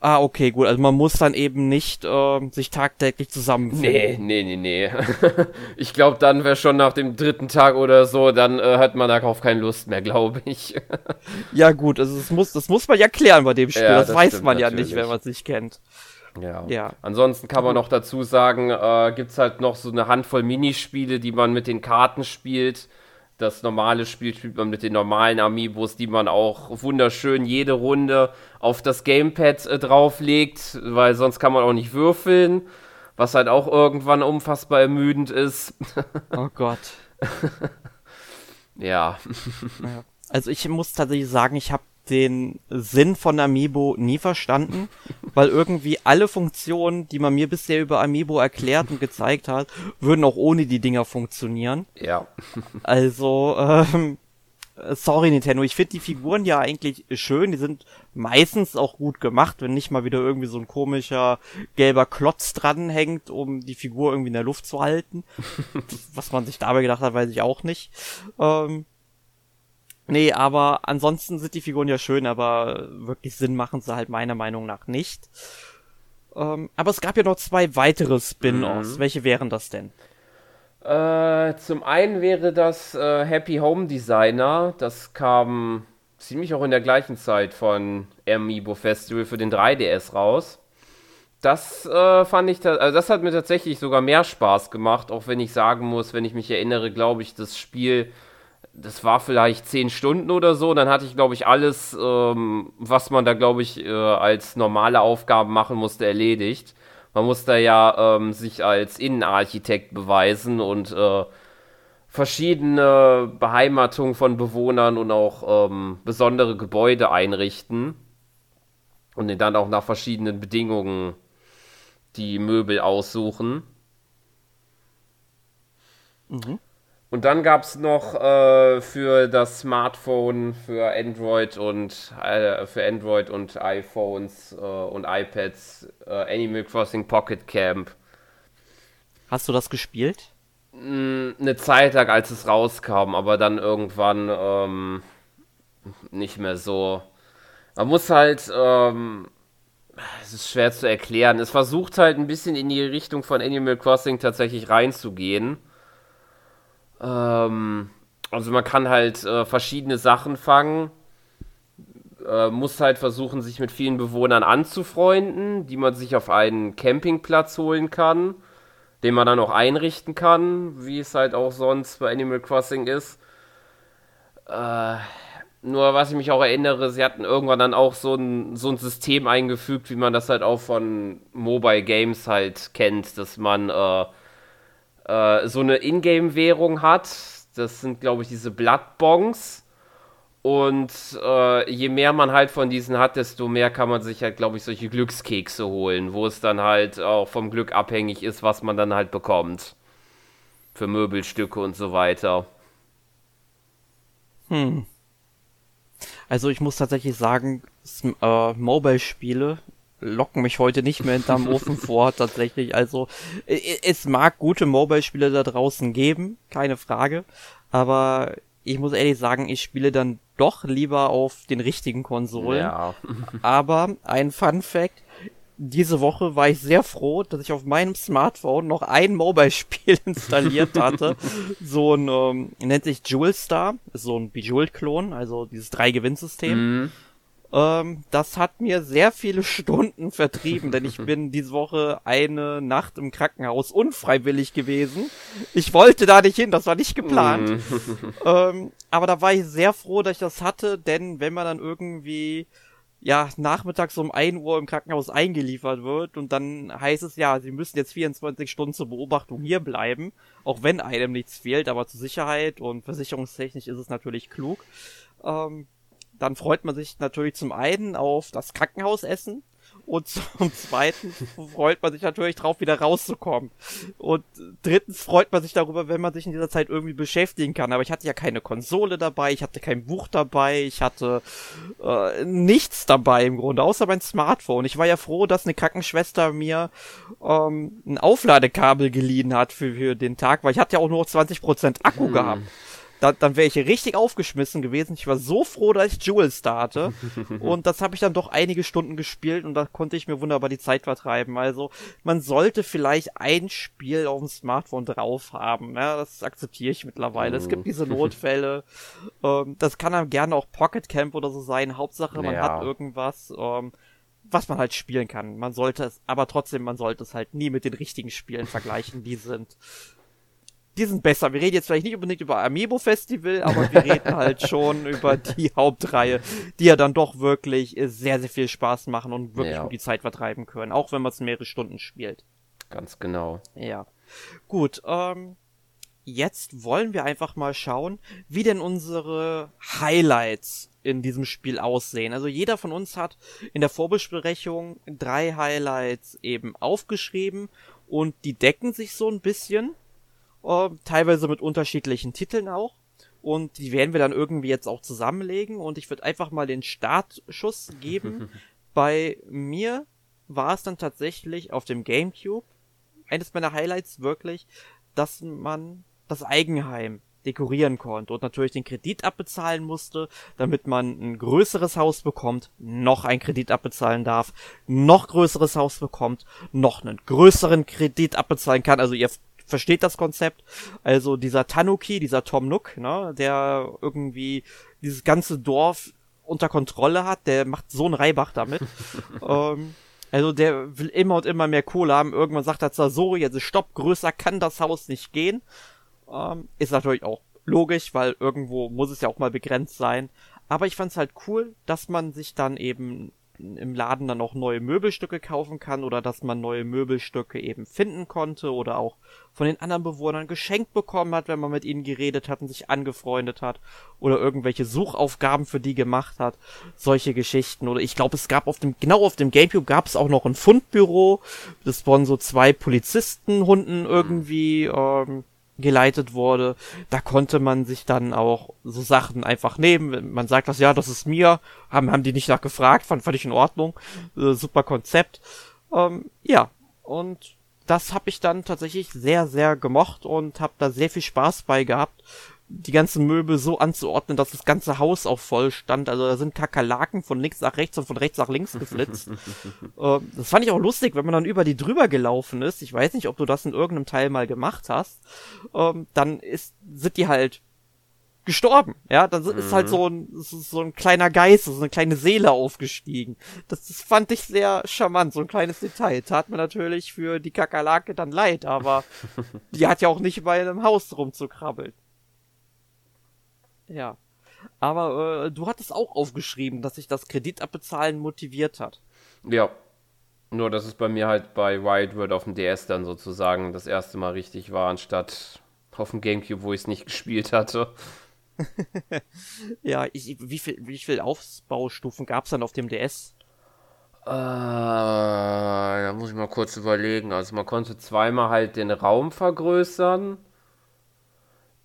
Ah, okay, gut. Also man muss dann eben nicht äh, sich tagtäglich zusammenfinden. Nee, nee, nee, nee. ich glaube, dann wäre schon nach dem dritten Tag oder so, dann äh, hat man darauf keine Lust mehr, glaube ich. ja, gut, also das muss, das muss man ja klären bei dem Spiel. Ja, das, das, weiß man ja nicht, wenn man es nicht kennt. Ja. ja. Ansonsten kann man noch dazu sagen, äh, gibt es halt noch so eine Handvoll Minispiele, die man mit den Karten spielt das normale Spiel spielt man mit den normalen Amiibos, die man auch wunderschön jede Runde auf das Gamepad äh, drauflegt, weil sonst kann man auch nicht würfeln, was halt auch irgendwann unfassbar ermüdend ist. Oh Gott. ja. Also ich muss tatsächlich sagen, ich habe den Sinn von Amiibo nie verstanden, weil irgendwie alle Funktionen, die man mir bisher über Amiibo erklärt und gezeigt hat, würden auch ohne die Dinger funktionieren. Ja. Also, ähm, sorry Nintendo, ich finde die Figuren ja eigentlich schön, die sind meistens auch gut gemacht, wenn nicht mal wieder irgendwie so ein komischer gelber Klotz dranhängt, um die Figur irgendwie in der Luft zu halten. Was man sich dabei gedacht hat, weiß ich auch nicht. Ähm, Nee, aber ansonsten sind die Figuren ja schön, aber wirklich Sinn machen sie halt meiner Meinung nach nicht. Ähm, aber es gab ja noch zwei weitere Spin-offs. Mhm. Welche wären das denn? Äh, zum einen wäre das äh, Happy Home Designer. Das kam ziemlich auch in der gleichen Zeit von Amiibo Festival für den 3DS raus. Das äh, fand ich, also das hat mir tatsächlich sogar mehr Spaß gemacht, auch wenn ich sagen muss, wenn ich mich erinnere, glaube ich, das Spiel das war vielleicht zehn Stunden oder so. Dann hatte ich, glaube ich, alles, ähm, was man da, glaube ich, äh, als normale Aufgaben machen musste, erledigt. Man musste ja ähm, sich als Innenarchitekt beweisen und äh, verschiedene Beheimatungen von Bewohnern und auch ähm, besondere Gebäude einrichten. Und dann auch nach verschiedenen Bedingungen die Möbel aussuchen. Mhm. Und dann gab es noch äh, für das Smartphone, für Android und äh, für Android und iPhones äh, und iPads äh, Animal Crossing Pocket Camp. Hast du das gespielt? Mm, eine Zeit lang, als es rauskam, aber dann irgendwann ähm, nicht mehr so. Man muss halt, ähm, es ist schwer zu erklären. Es versucht halt ein bisschen in die Richtung von Animal Crossing tatsächlich reinzugehen ähm, also man kann halt äh, verschiedene Sachen fangen. äh, muss halt versuchen, sich mit vielen Bewohnern anzufreunden, die man sich auf einen Campingplatz holen kann, den man dann auch einrichten kann, wie es halt auch sonst bei Animal Crossing ist. Äh, nur was ich mich auch erinnere, sie hatten irgendwann dann auch so ein, so ein System eingefügt, wie man das halt auch von Mobile Games halt kennt, dass man äh, äh, so eine Ingame-Währung hat. Das sind, glaube ich, diese Bloodbongs. Und äh, je mehr man halt von diesen hat, desto mehr kann man sich halt, glaube ich, solche Glückskekse holen, wo es dann halt auch vom Glück abhängig ist, was man dann halt bekommt. Für Möbelstücke und so weiter. Hm. Also ich muss tatsächlich sagen, äh, Mobile-Spiele locken mich heute nicht mehr hinterm Ofen vor, tatsächlich. Also es mag gute Mobile-Spiele da draußen geben, keine Frage. Aber ich muss ehrlich sagen, ich spiele dann doch lieber auf den richtigen Konsolen. Ja. aber ein Fun Fact, diese Woche war ich sehr froh, dass ich auf meinem Smartphone noch ein Mobile-Spiel installiert hatte. so ein, ähm, nennt sich Jewel Star, ist so ein Bejeweled-Klon, also dieses Drei-Gewinnsystem. Mhm. Ähm, das hat mir sehr viele Stunden vertrieben, denn ich bin diese Woche eine Nacht im Krankenhaus unfreiwillig gewesen. Ich wollte da nicht hin, das war nicht geplant. Mhm. ähm, aber da war ich sehr froh, dass ich das hatte, denn wenn man dann irgendwie ja, nachmittags um 1 Uhr im Krankenhaus eingeliefert wird und dann heißt es ja, sie müssen jetzt 24 Stunden zur Beobachtung hier bleiben, auch wenn einem nichts fehlt, aber zur Sicherheit und versicherungstechnisch ist es natürlich klug. Ähm, dann freut man sich natürlich zum einen auf das Krankenhausessen, und zum Zweiten freut man sich natürlich drauf, wieder rauszukommen. Und drittens freut man sich darüber, wenn man sich in dieser Zeit irgendwie beschäftigen kann. Aber ich hatte ja keine Konsole dabei, ich hatte kein Buch dabei, ich hatte äh, nichts dabei im Grunde, außer mein Smartphone. Ich war ja froh, dass eine Krankenschwester mir ähm, ein Aufladekabel geliehen hat für, für den Tag, weil ich hatte ja auch nur 20% Akku hm. gehabt dann, dann wäre ich richtig aufgeschmissen gewesen. Ich war so froh, dass ich Jewel starte. und das habe ich dann doch einige Stunden gespielt und da konnte ich mir wunderbar die Zeit vertreiben. Also man sollte vielleicht ein Spiel auf dem Smartphone drauf haben. Ja, das akzeptiere ich mittlerweile. Es gibt diese Notfälle. ähm, das kann dann gerne auch Pocket Camp oder so sein. Hauptsache, man ja. hat irgendwas. Ähm, was man halt spielen kann. Man sollte es, aber trotzdem, man sollte es halt nie mit den richtigen Spielen vergleichen, die sind die sind besser. Wir reden jetzt vielleicht nicht unbedingt über Amiibo Festival, aber wir reden halt schon über die Hauptreihe, die ja dann doch wirklich sehr, sehr viel Spaß machen und wirklich ja. gut die Zeit vertreiben können, auch wenn man es mehrere Stunden spielt. Ganz genau. Ja. Gut, ähm, jetzt wollen wir einfach mal schauen, wie denn unsere Highlights in diesem Spiel aussehen. Also jeder von uns hat in der Vorbesprechung drei Highlights eben aufgeschrieben und die decken sich so ein bisschen äh, teilweise mit unterschiedlichen Titeln auch. Und die werden wir dann irgendwie jetzt auch zusammenlegen. Und ich würde einfach mal den Startschuss geben. Bei mir war es dann tatsächlich auf dem GameCube eines meiner Highlights wirklich, dass man das Eigenheim dekorieren konnte und natürlich den Kredit abbezahlen musste, damit man ein größeres Haus bekommt, noch ein Kredit abbezahlen darf, noch größeres Haus bekommt, noch einen größeren Kredit abbezahlen kann. Also ihr versteht das Konzept. Also dieser Tanuki, dieser Tom Nook, ne, der irgendwie dieses ganze Dorf unter Kontrolle hat, der macht so einen Reibach damit. ähm, also der will immer und immer mehr Kohle haben. Irgendwann sagt er so, jetzt stopp, größer kann das Haus nicht gehen. Ähm, ist natürlich auch logisch, weil irgendwo muss es ja auch mal begrenzt sein. Aber ich fand's halt cool, dass man sich dann eben im Laden dann auch neue Möbelstücke kaufen kann oder dass man neue Möbelstücke eben finden konnte oder auch von den anderen Bewohnern geschenkt bekommen hat, wenn man mit ihnen geredet hat und sich angefreundet hat oder irgendwelche Suchaufgaben für die gemacht hat. Solche Geschichten. Oder ich glaube, es gab auf dem, genau auf dem Gamecube gab es auch noch ein Fundbüro. Das waren so zwei Polizistenhunden irgendwie, ähm, geleitet wurde, da konnte man sich dann auch so Sachen einfach nehmen. Man sagt das, ja, das ist mir, haben, haben die nicht nachgefragt, fand, ich in Ordnung. Äh, super Konzept. Ähm, ja, und das habe ich dann tatsächlich sehr, sehr gemocht und habe da sehr viel Spaß bei gehabt die ganzen Möbel so anzuordnen, dass das ganze Haus auch voll stand. Also da sind Kakerlaken von links nach rechts und von rechts nach links geflitzt. äh, das fand ich auch lustig, wenn man dann über die drüber gelaufen ist. Ich weiß nicht, ob du das in irgendeinem Teil mal gemacht hast. Ähm, dann ist, sind die halt gestorben. Ja, dann ist halt mhm. so ein, so ein kleiner Geist, so eine kleine Seele aufgestiegen. Das, das fand ich sehr charmant, so ein kleines Detail. Tat mir natürlich für die Kakerlake dann leid, aber die hat ja auch nicht bei einem Haus rumzukrabbeln. Ja. Aber äh, du hattest auch aufgeschrieben, dass sich das Kreditabbezahlen motiviert hat. Ja. Nur, dass es bei mir halt bei Wild World auf dem DS dann sozusagen das erste Mal richtig war, anstatt auf dem Gamecube, wo ich es nicht gespielt hatte. ja, ich, wie viel, wie viel Aufbaustufen gab es dann auf dem DS? Äh, da muss ich mal kurz überlegen. Also man konnte zweimal halt den Raum vergrößern.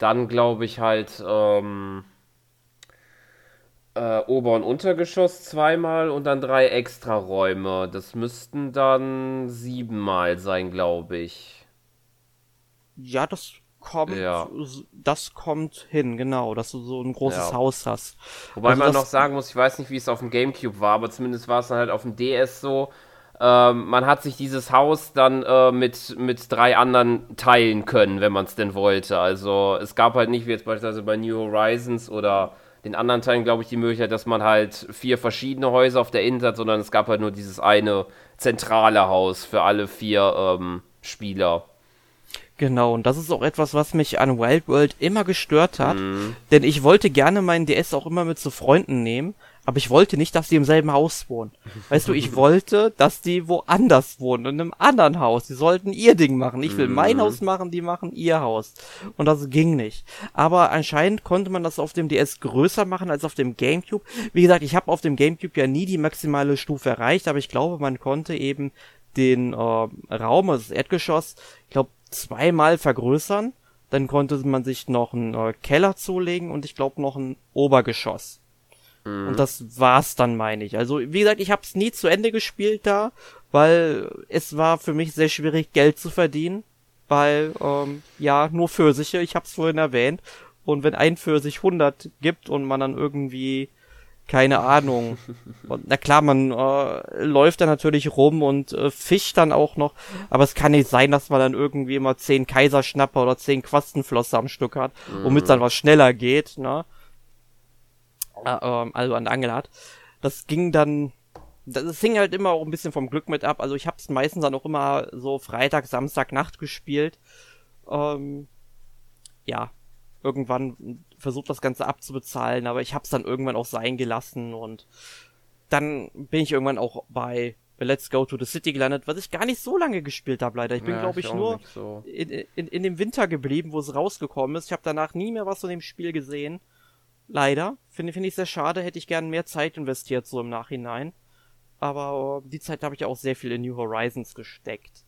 Dann glaube ich halt ähm, äh, Ober- und Untergeschoss zweimal und dann drei Extraräume. Das müssten dann siebenmal sein, glaube ich. Ja, das kommt, ja. das kommt hin, genau, dass du so ein großes ja. Haus hast. Wobei also man noch sagen muss, ich weiß nicht, wie es auf dem Gamecube war, aber zumindest war es dann halt auf dem DS so. Ähm, man hat sich dieses Haus dann äh, mit, mit drei anderen teilen können, wenn man es denn wollte. Also es gab halt nicht, wie jetzt beispielsweise bei New Horizons oder den anderen Teilen, glaube ich, die Möglichkeit, dass man halt vier verschiedene Häuser auf der Insel hat, sondern es gab halt nur dieses eine zentrale Haus für alle vier ähm, Spieler. Genau, und das ist auch etwas, was mich an Wild World immer gestört hat. Mhm. Denn ich wollte gerne meinen DS auch immer mit zu Freunden nehmen, aber ich wollte nicht, dass die im selben Haus wohnen. Weißt du, ich wollte, dass die woanders wohnen, in einem anderen Haus. Die sollten ihr Ding machen. Ich will mhm. mein Haus machen, die machen ihr Haus. Und das ging nicht. Aber anscheinend konnte man das auf dem DS größer machen als auf dem GameCube. Wie gesagt, ich habe auf dem GameCube ja nie die maximale Stufe erreicht, aber ich glaube, man konnte eben den äh, Raum, also das Erdgeschoss, ich glaube, zweimal vergrößern. Dann konnte man sich noch einen äh, Keller zulegen und ich glaube noch ein Obergeschoss. Mhm. Und das war's dann, meine ich. Also, wie gesagt, ich habe es nie zu Ende gespielt da, weil es war für mich sehr schwierig, Geld zu verdienen. Weil, ähm, ja, nur Pfirsiche, ich habe es vorhin erwähnt. Und wenn ein Pfirsich 100 gibt und man dann irgendwie keine Ahnung. Und, na klar, man äh, läuft da natürlich rum und äh, fischt dann auch noch, aber es kann nicht sein, dass man dann irgendwie immer zehn Kaiserschnapper oder zehn Quastenflosse am Stück hat, mhm. womit es dann was schneller geht, ne? Äh, äh, also an der Angel hat. Das ging dann, das hing halt immer auch ein bisschen vom Glück mit ab. Also ich hab's meistens dann auch immer so Freitag, Samstag, Nacht gespielt. Ähm, ja, irgendwann versucht das Ganze abzubezahlen, aber ich hab's dann irgendwann auch sein gelassen und dann bin ich irgendwann auch bei Let's Go to the City gelandet, was ich gar nicht so lange gespielt habe, leider. Ich bin, ja, glaube ich, ich nur so. in, in, in dem Winter geblieben, wo es rausgekommen ist. Ich habe danach nie mehr was von dem Spiel gesehen. Leider. Finde find ich sehr schade, hätte ich gern mehr Zeit investiert, so im Nachhinein. Aber uh, die Zeit habe ich auch sehr viel in New Horizons gesteckt.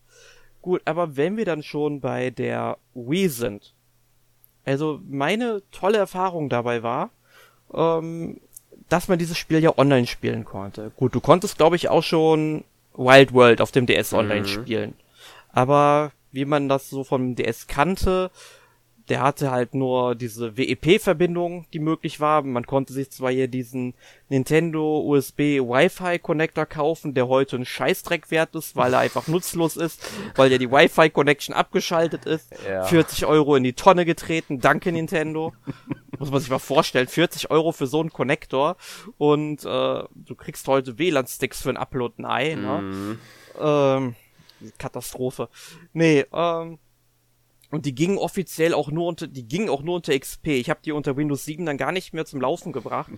Gut, aber wenn wir dann schon bei der Wii sind, also meine tolle Erfahrung dabei war, ähm, dass man dieses Spiel ja online spielen konnte. Gut, du konntest, glaube ich, auch schon Wild World auf dem DS online mhm. spielen. Aber wie man das so vom DS kannte, der hatte halt nur diese WEP-Verbindung, die möglich war. Man konnte sich zwar hier diesen Nintendo USB Wi-Fi Connector kaufen, der heute ein Scheißdreck wert ist, weil er einfach nutzlos ist, weil ja die Wi-Fi Connection abgeschaltet ist. Ja. 40 Euro in die Tonne getreten, danke Nintendo. Muss man sich mal vorstellen, 40 Euro für so einen Connector und äh, du kriegst heute WLAN-Sticks für ein Upload ein Ei, ne? Mhm. Ähm, Katastrophe. Nee, ähm, und die gingen offiziell auch nur unter, die gingen auch nur unter XP. Ich habe die unter Windows 7 dann gar nicht mehr zum Laufen gebracht.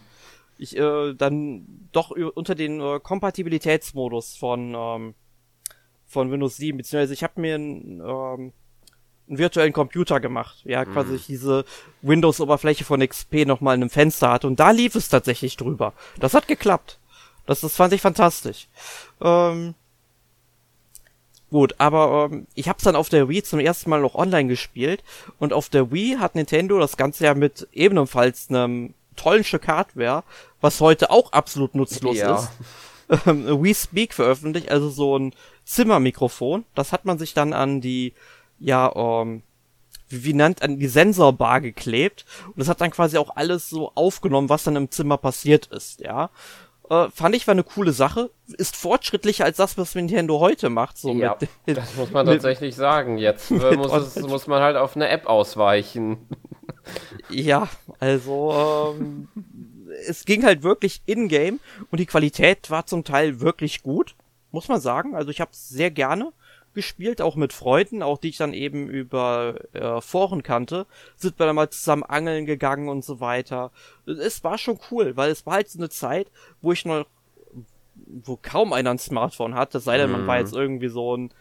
Ich äh, dann doch unter den äh, Kompatibilitätsmodus von ähm, von Windows 7, beziehungsweise ich habe mir einen, ähm, einen virtuellen Computer gemacht, ja, mhm. quasi diese Windows-Oberfläche von XP nochmal in einem Fenster hatte und da lief es tatsächlich drüber. Das hat geklappt. Das, das fand ich fantastisch. Ähm, Gut, aber ähm, ich habe es dann auf der Wii zum ersten Mal noch online gespielt und auf der Wii hat Nintendo das Ganze ja mit ebenfalls einem tollen Stück Hardware, was heute auch absolut nutzlos ja. ist, ähm, Wii Speak veröffentlicht, also so ein Zimmermikrofon. Das hat man sich dann an die, ja, ähm, wie, wie nennt, an die Sensorbar geklebt und das hat dann quasi auch alles so aufgenommen, was dann im Zimmer passiert ist, ja. Äh, fand ich war eine coole Sache. Ist fortschrittlicher als das, was Nintendo heute macht. So ja, mit, das muss man tatsächlich sagen. Jetzt äh, muss, es, muss man halt auf eine App ausweichen. ja, also ähm, es ging halt wirklich in-game und die Qualität war zum Teil wirklich gut, muss man sagen. Also ich habe es sehr gerne gespielt, auch mit Freunden, auch die ich dann eben über äh, Foren kannte, sind wir dann mal zusammen angeln gegangen und so weiter. Es war schon cool, weil es war halt so eine Zeit, wo ich noch, wo kaum einer ein Smartphone hatte, sei denn, man war jetzt irgendwie so ein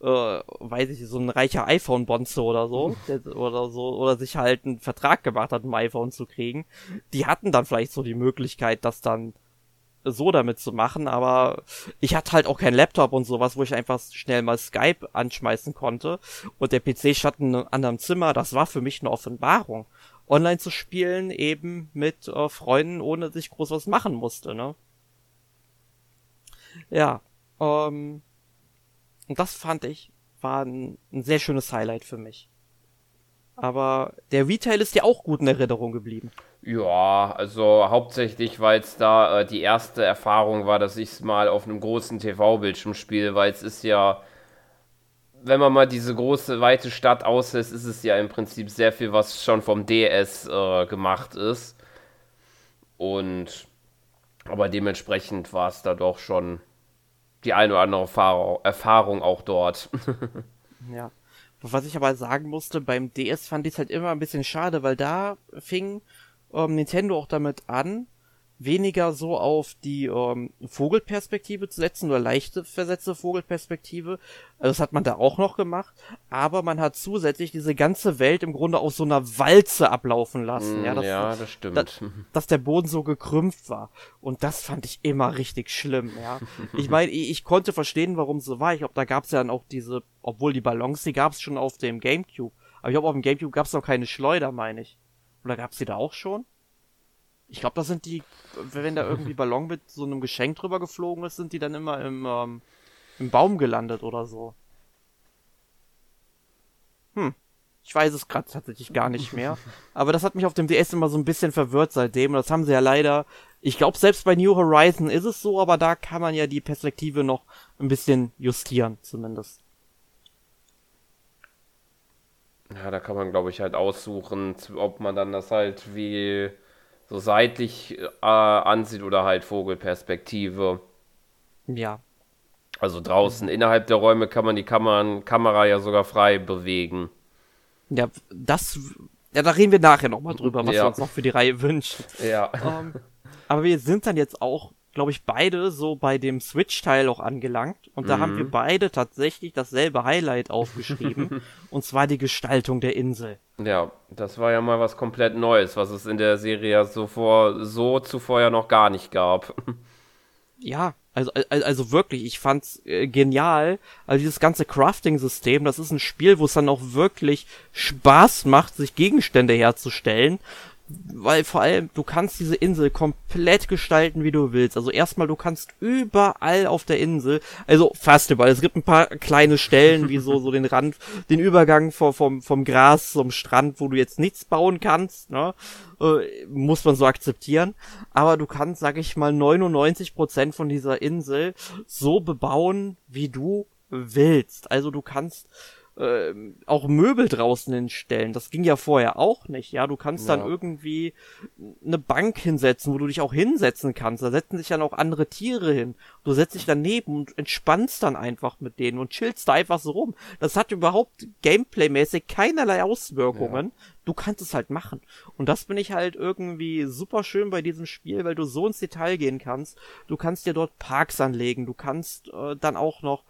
äh, weiß ich, so ein reicher iPhone-Bonze oder so, der, oder so, oder sich halt einen Vertrag gemacht hat, ein iPhone zu kriegen, die hatten dann vielleicht so die Möglichkeit, das dann so damit zu machen, aber ich hatte halt auch keinen Laptop und sowas, wo ich einfach schnell mal Skype anschmeißen konnte und der PC stand in einem anderen Zimmer, das war für mich eine Offenbarung. Online zu spielen eben mit äh, Freunden, ohne dass ich groß was machen musste, ne? Ja, ähm, und das fand ich, war ein, ein sehr schönes Highlight für mich. Aber der Retail ist ja auch gut in Erinnerung geblieben. Ja, also hauptsächlich, weil es da äh, die erste Erfahrung war, dass ich es mal auf einem großen TV-Bildschirm spiele, weil es ist ja, wenn man mal diese große, weite Stadt auslässt, ist es ja im Prinzip sehr viel, was schon vom DS äh, gemacht ist. Und aber dementsprechend war es da doch schon die eine oder andere Erfahrung auch dort. ja. Was ich aber sagen musste, beim DS fand ich es halt immer ein bisschen schade, weil da fing ähm, Nintendo auch damit an, weniger so auf die ähm, Vogelperspektive zu setzen oder leichte versetzte Vogelperspektive. Also das hat man da auch noch gemacht, aber man hat zusätzlich diese ganze Welt im Grunde auf so einer Walze ablaufen lassen. Mm, ja, das, ja, das stimmt. Da, dass der Boden so gekrümpft war. Und das fand ich immer richtig schlimm, ja. Ich meine, ich, ich, konnte verstehen, warum es so war. Ich glaube, da gab es ja dann auch diese, obwohl die Ballons, die gab es schon auf dem Gamecube. Aber ich glaube, auf dem Gamecube gab es noch keine Schleuder, meine ich. Oder gab es die da auch schon? Ich glaube, das sind die, wenn da irgendwie Ballon mit so einem Geschenk drüber geflogen ist, sind die dann immer im, ähm, im Baum gelandet oder so. Hm. Ich weiß es gerade tatsächlich gar nicht mehr. Aber das hat mich auf dem DS immer so ein bisschen verwirrt seitdem. Und das haben sie ja leider. Ich glaube, selbst bei New Horizon ist es so, aber da kann man ja die Perspektive noch ein bisschen justieren, zumindest. Ja, da kann man, glaube ich, halt aussuchen, ob man dann das halt wie so seitlich äh, ansieht oder halt Vogelperspektive. Ja. Also draußen innerhalb der Räume kann man die Kameran, Kamera ja sogar frei bewegen. Ja, das. Ja, da reden wir nachher nochmal drüber, was ja. wir uns noch für die Reihe wünschen. Ja. Ähm, aber wir sind dann jetzt auch glaube ich, beide so bei dem Switch-Teil auch angelangt. Und da mhm. haben wir mhm. beide tatsächlich dasselbe Highlight aufgeschrieben. und zwar die Gestaltung der Insel. Ja, das war ja mal was komplett Neues, was es in der Serie ja so, vor, so zuvor ja noch gar nicht gab. Ja, also, also wirklich, ich fand's äh, genial. Also dieses ganze Crafting-System, das ist ein Spiel, wo es dann auch wirklich Spaß macht, sich Gegenstände herzustellen weil vor allem du kannst diese Insel komplett gestalten, wie du willst. Also erstmal, du kannst überall auf der Insel, also fast überall. Es gibt ein paar kleine Stellen, wie so so den Rand, den Übergang vom vom, vom Gras zum Strand, wo du jetzt nichts bauen kannst. Ne? Äh, muss man so akzeptieren. Aber du kannst, sag ich mal, 99 Prozent von dieser Insel so bebauen, wie du willst. Also du kannst äh, auch Möbel draußen hinstellen. Das ging ja vorher auch nicht. Ja, du kannst ja. dann irgendwie eine Bank hinsetzen, wo du dich auch hinsetzen kannst. Da setzen sich dann auch andere Tiere hin. Du setzt dich daneben und entspannst dann einfach mit denen und chillst da einfach so rum. Das hat überhaupt gameplaymäßig keinerlei Auswirkungen. Ja. Du kannst es halt machen. Und das bin ich halt irgendwie super schön bei diesem Spiel, weil du so ins Detail gehen kannst. Du kannst dir dort Parks anlegen. Du kannst äh, dann auch noch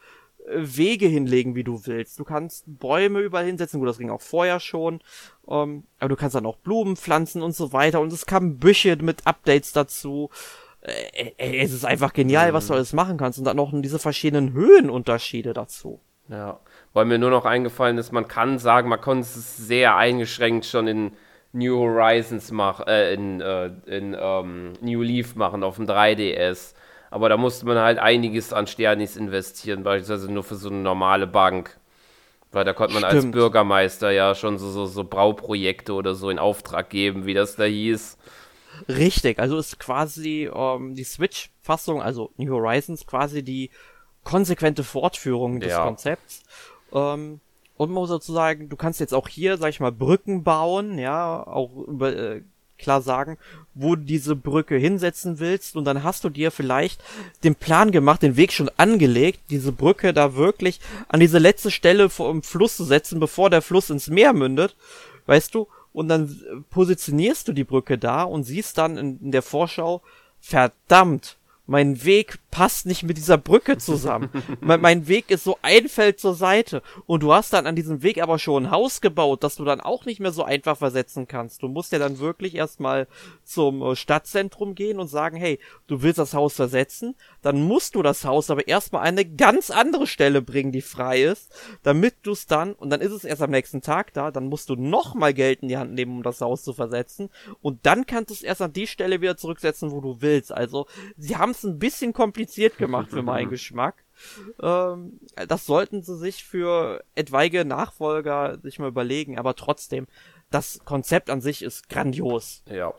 Wege hinlegen, wie du willst. Du kannst Bäume überall hinsetzen, gut, das ging auch vorher schon. Ähm, aber du kannst dann auch Blumen pflanzen und so weiter. Und es kamen Büsche mit Updates dazu. Äh, äh, es ist einfach genial, was du alles machen kannst. Und dann noch diese verschiedenen Höhenunterschiede dazu. Ja, weil mir nur noch eingefallen ist, man kann sagen, man konnte es sehr eingeschränkt schon in New Horizons machen, äh, in, äh, in ähm, New Leaf machen auf dem 3DS. Aber da musste man halt einiges an Sternis investieren, beispielsweise nur für so eine normale Bank. Weil da konnte man Stimmt. als Bürgermeister ja schon so, so, so Brauprojekte oder so in Auftrag geben, wie das da hieß. Richtig, also ist quasi ähm, die Switch-Fassung, also New Horizons, quasi die konsequente Fortführung des ja. Konzepts. Ähm, und man muss dazu sagen, du kannst jetzt auch hier, sag ich mal, Brücken bauen, ja, auch über, äh, klar sagen, wo du diese Brücke hinsetzen willst. Und dann hast du dir vielleicht den Plan gemacht, den Weg schon angelegt, diese Brücke da wirklich an diese letzte Stelle vom Fluss zu setzen, bevor der Fluss ins Meer mündet, weißt du, und dann positionierst du die Brücke da und siehst dann in, in der Vorschau, verdammt, mein Weg passt nicht mit dieser Brücke zusammen. mein, mein, Weg ist so ein Feld zur Seite. Und du hast dann an diesem Weg aber schon ein Haus gebaut, das du dann auch nicht mehr so einfach versetzen kannst. Du musst ja dann wirklich erstmal zum äh, Stadtzentrum gehen und sagen, hey, du willst das Haus versetzen, dann musst du das Haus aber erstmal an eine ganz andere Stelle bringen, die frei ist, damit du es dann, und dann ist es erst am nächsten Tag da, dann musst du nochmal Geld in die Hand nehmen, um das Haus zu versetzen. Und dann kannst du es erst an die Stelle wieder zurücksetzen, wo du willst. Also, sie haben es ein bisschen kompliziert gemacht für meinen Geschmack. Ähm, das sollten sie sich für etwaige Nachfolger sich mal überlegen, aber trotzdem, das Konzept an sich ist grandios. Ja.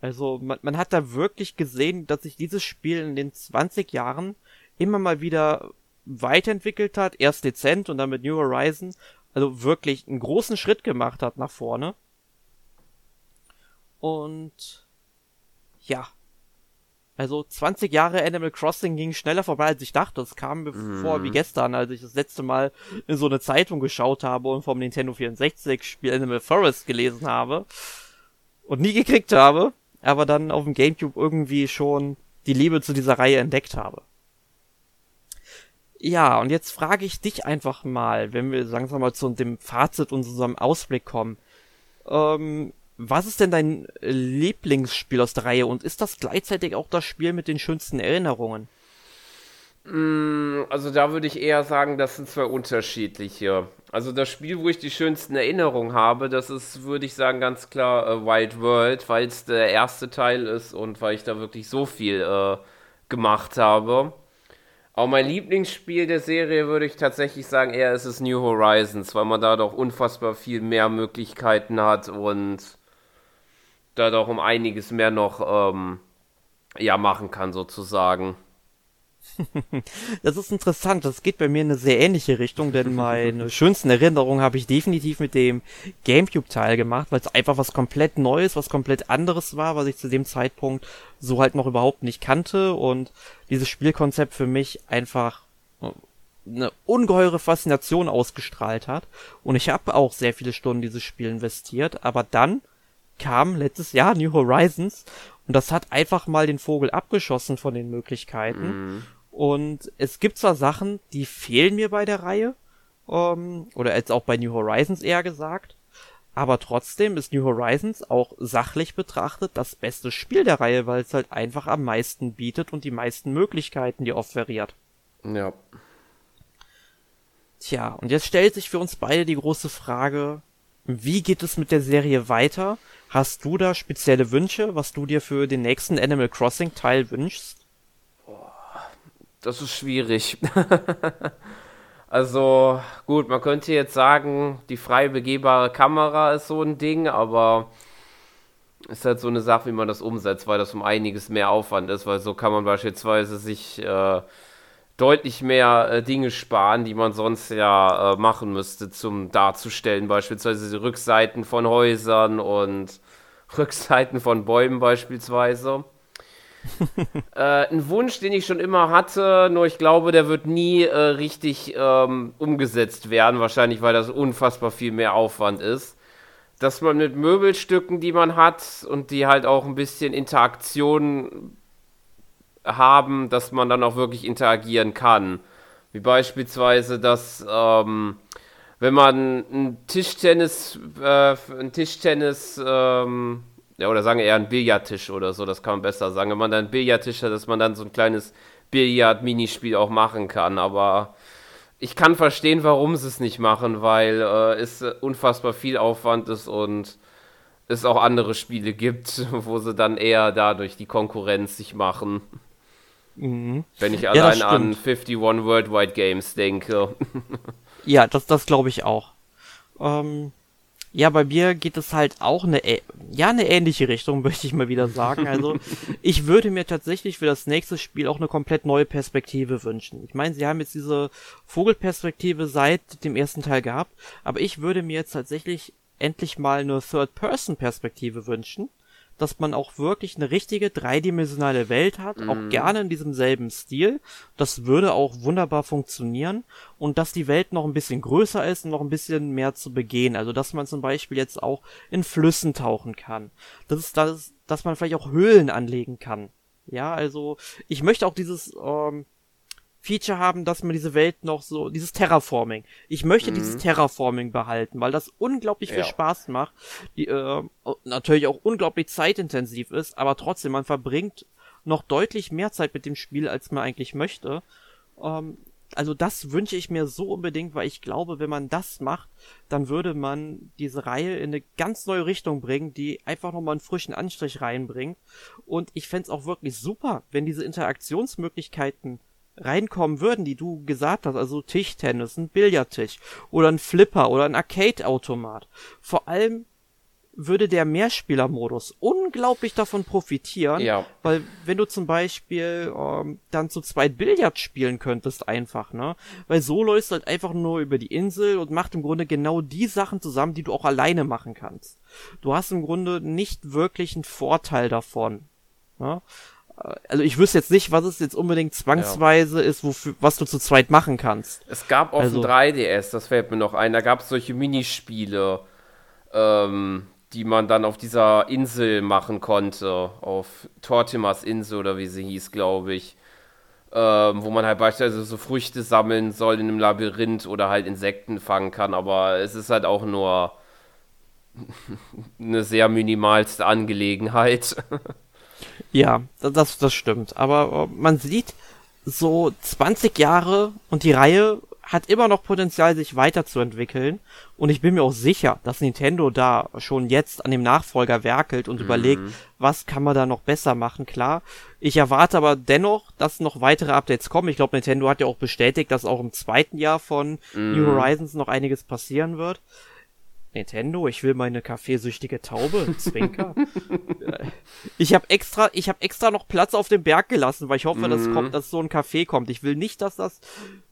Also man, man hat da wirklich gesehen, dass sich dieses Spiel in den 20 Jahren immer mal wieder weiterentwickelt hat, erst dezent und dann mit New Horizon, also wirklich einen großen Schritt gemacht hat nach vorne. Und ja, also 20 Jahre Animal Crossing ging schneller vorbei, als ich dachte. Es kam mir mm. vor wie gestern, als ich das letzte Mal in so eine Zeitung geschaut habe und vom Nintendo 64 Spiel Animal Forest gelesen habe und nie gekriegt habe, aber dann auf dem GameCube irgendwie schon die Liebe zu dieser Reihe entdeckt habe. Ja, und jetzt frage ich dich einfach mal, wenn wir langsam mal zu dem Fazit und zu unserem Ausblick kommen. Ähm, was ist denn dein Lieblingsspiel aus der Reihe und ist das gleichzeitig auch das Spiel mit den schönsten Erinnerungen? Mm, also da würde ich eher sagen, das sind zwei unterschiedliche. Also das Spiel, wo ich die schönsten Erinnerungen habe, das ist, würde ich sagen, ganz klar äh, Wild World, weil es der erste Teil ist und weil ich da wirklich so viel äh, gemacht habe. Auch mein Lieblingsspiel der Serie würde ich tatsächlich sagen, eher ist es New Horizons, weil man da doch unfassbar viel mehr Möglichkeiten hat und da doch um einiges mehr noch ähm, ja, machen kann, sozusagen. Das ist interessant. Das geht bei mir in eine sehr ähnliche Richtung, denn meine schönsten Erinnerungen habe ich definitiv mit dem GameCube-Teil gemacht, weil es einfach was komplett Neues, was komplett anderes war, was ich zu dem Zeitpunkt so halt noch überhaupt nicht kannte und dieses Spielkonzept für mich einfach äh, eine ungeheure Faszination ausgestrahlt hat. Und ich habe auch sehr viele Stunden dieses Spiel investiert, aber dann kam letztes Jahr New Horizons und das hat einfach mal den Vogel abgeschossen von den Möglichkeiten. Mhm. Und es gibt zwar Sachen, die fehlen mir bei der Reihe, ähm, oder jetzt auch bei New Horizons eher gesagt, aber trotzdem ist New Horizons auch sachlich betrachtet das beste Spiel der Reihe, weil es halt einfach am meisten bietet und die meisten Möglichkeiten dir offeriert. Ja. Tja, und jetzt stellt sich für uns beide die große Frage, wie geht es mit der Serie weiter? Hast du da spezielle Wünsche, was du dir für den nächsten Animal Crossing Teil wünschst? Das ist schwierig. also, gut, man könnte jetzt sagen, die frei begehbare Kamera ist so ein Ding, aber ist halt so eine Sache, wie man das umsetzt, weil das um einiges mehr Aufwand ist, weil so kann man beispielsweise sich äh, deutlich mehr äh, Dinge sparen, die man sonst ja äh, machen müsste, zum darzustellen, beispielsweise die Rückseiten von Häusern und Rückseiten von Bäumen beispielsweise. äh, ein Wunsch, den ich schon immer hatte, nur ich glaube, der wird nie äh, richtig ähm, umgesetzt werden, wahrscheinlich weil das unfassbar viel mehr Aufwand ist. Dass man mit Möbelstücken, die man hat und die halt auch ein bisschen Interaktion haben, dass man dann auch wirklich interagieren kann. Wie beispielsweise, dass ähm, wenn man ein Tischtennis, äh, ein Tischtennis, ähm, ja, oder sagen eher ein Billardtisch oder so, das kann man besser sagen. Wenn man dann einen Billardtisch hat, dass man dann so ein kleines Billard-Minispiel auch machen kann. Aber ich kann verstehen, warum sie es nicht machen, weil äh, es unfassbar viel Aufwand ist und es auch andere Spiele gibt, wo sie dann eher dadurch die Konkurrenz sich machen. Mhm. Wenn ich allein ja, an 51 Worldwide Games denke. ja, das, das glaube ich auch. Ähm, Ja, bei mir geht es halt auch eine, ja, eine ähnliche Richtung, möchte ich mal wieder sagen. Also, ich würde mir tatsächlich für das nächste Spiel auch eine komplett neue Perspektive wünschen. Ich meine, sie haben jetzt diese Vogelperspektive seit dem ersten Teil gehabt, aber ich würde mir jetzt tatsächlich endlich mal eine Third-Person-Perspektive wünschen dass man auch wirklich eine richtige dreidimensionale Welt hat, mhm. auch gerne in diesem selben Stil. Das würde auch wunderbar funktionieren und dass die Welt noch ein bisschen größer ist und noch ein bisschen mehr zu begehen. Also dass man zum Beispiel jetzt auch in Flüssen tauchen kann. Das ist das, dass man vielleicht auch Höhlen anlegen kann. Ja, also ich möchte auch dieses ähm, Feature haben, dass man diese Welt noch so, dieses Terraforming. Ich möchte mhm. dieses Terraforming behalten, weil das unglaublich viel ja. Spaß macht, die äh, natürlich auch unglaublich zeitintensiv ist, aber trotzdem, man verbringt noch deutlich mehr Zeit mit dem Spiel, als man eigentlich möchte. Ähm, also das wünsche ich mir so unbedingt, weil ich glaube, wenn man das macht, dann würde man diese Reihe in eine ganz neue Richtung bringen, die einfach nochmal einen frischen Anstrich reinbringt. Und ich fände es auch wirklich super, wenn diese Interaktionsmöglichkeiten reinkommen würden, die du gesagt hast, also Tischtennis, ein Billardtisch oder ein Flipper oder ein Arcade-Automat. Vor allem würde der Mehrspielermodus unglaublich davon profitieren, ja. weil wenn du zum Beispiel ähm, dann zu zweit Billard spielen könntest einfach, ne, weil so läufst du halt einfach nur über die Insel und macht im Grunde genau die Sachen zusammen, die du auch alleine machen kannst. Du hast im Grunde nicht wirklich einen Vorteil davon. Ne? Also ich wüsste jetzt nicht, was es jetzt unbedingt zwangsweise ja. ist, wofür, was du zu zweit machen kannst. Es gab auf also, dem 3DS, das fällt mir noch ein, da gab es solche Minispiele, ähm, die man dann auf dieser Insel machen konnte, auf Tortimas Insel oder wie sie hieß, glaube ich. Ähm, wo man halt beispielsweise so Früchte sammeln soll in einem Labyrinth oder halt Insekten fangen kann, aber es ist halt auch nur eine sehr minimalste Angelegenheit. Ja, das, das stimmt. Aber äh, man sieht, so 20 Jahre und die Reihe hat immer noch Potenzial, sich weiterzuentwickeln. Und ich bin mir auch sicher, dass Nintendo da schon jetzt an dem Nachfolger werkelt und mhm. überlegt, was kann man da noch besser machen, klar. Ich erwarte aber dennoch, dass noch weitere Updates kommen. Ich glaube, Nintendo hat ja auch bestätigt, dass auch im zweiten Jahr von mhm. New Horizons noch einiges passieren wird. Nintendo, ich will meine kaffeesüchtige Taube, Zwinker. ich habe extra, ich habe extra noch Platz auf dem Berg gelassen, weil ich hoffe, mhm. dass kommt, dass so ein Café kommt. Ich will nicht, dass das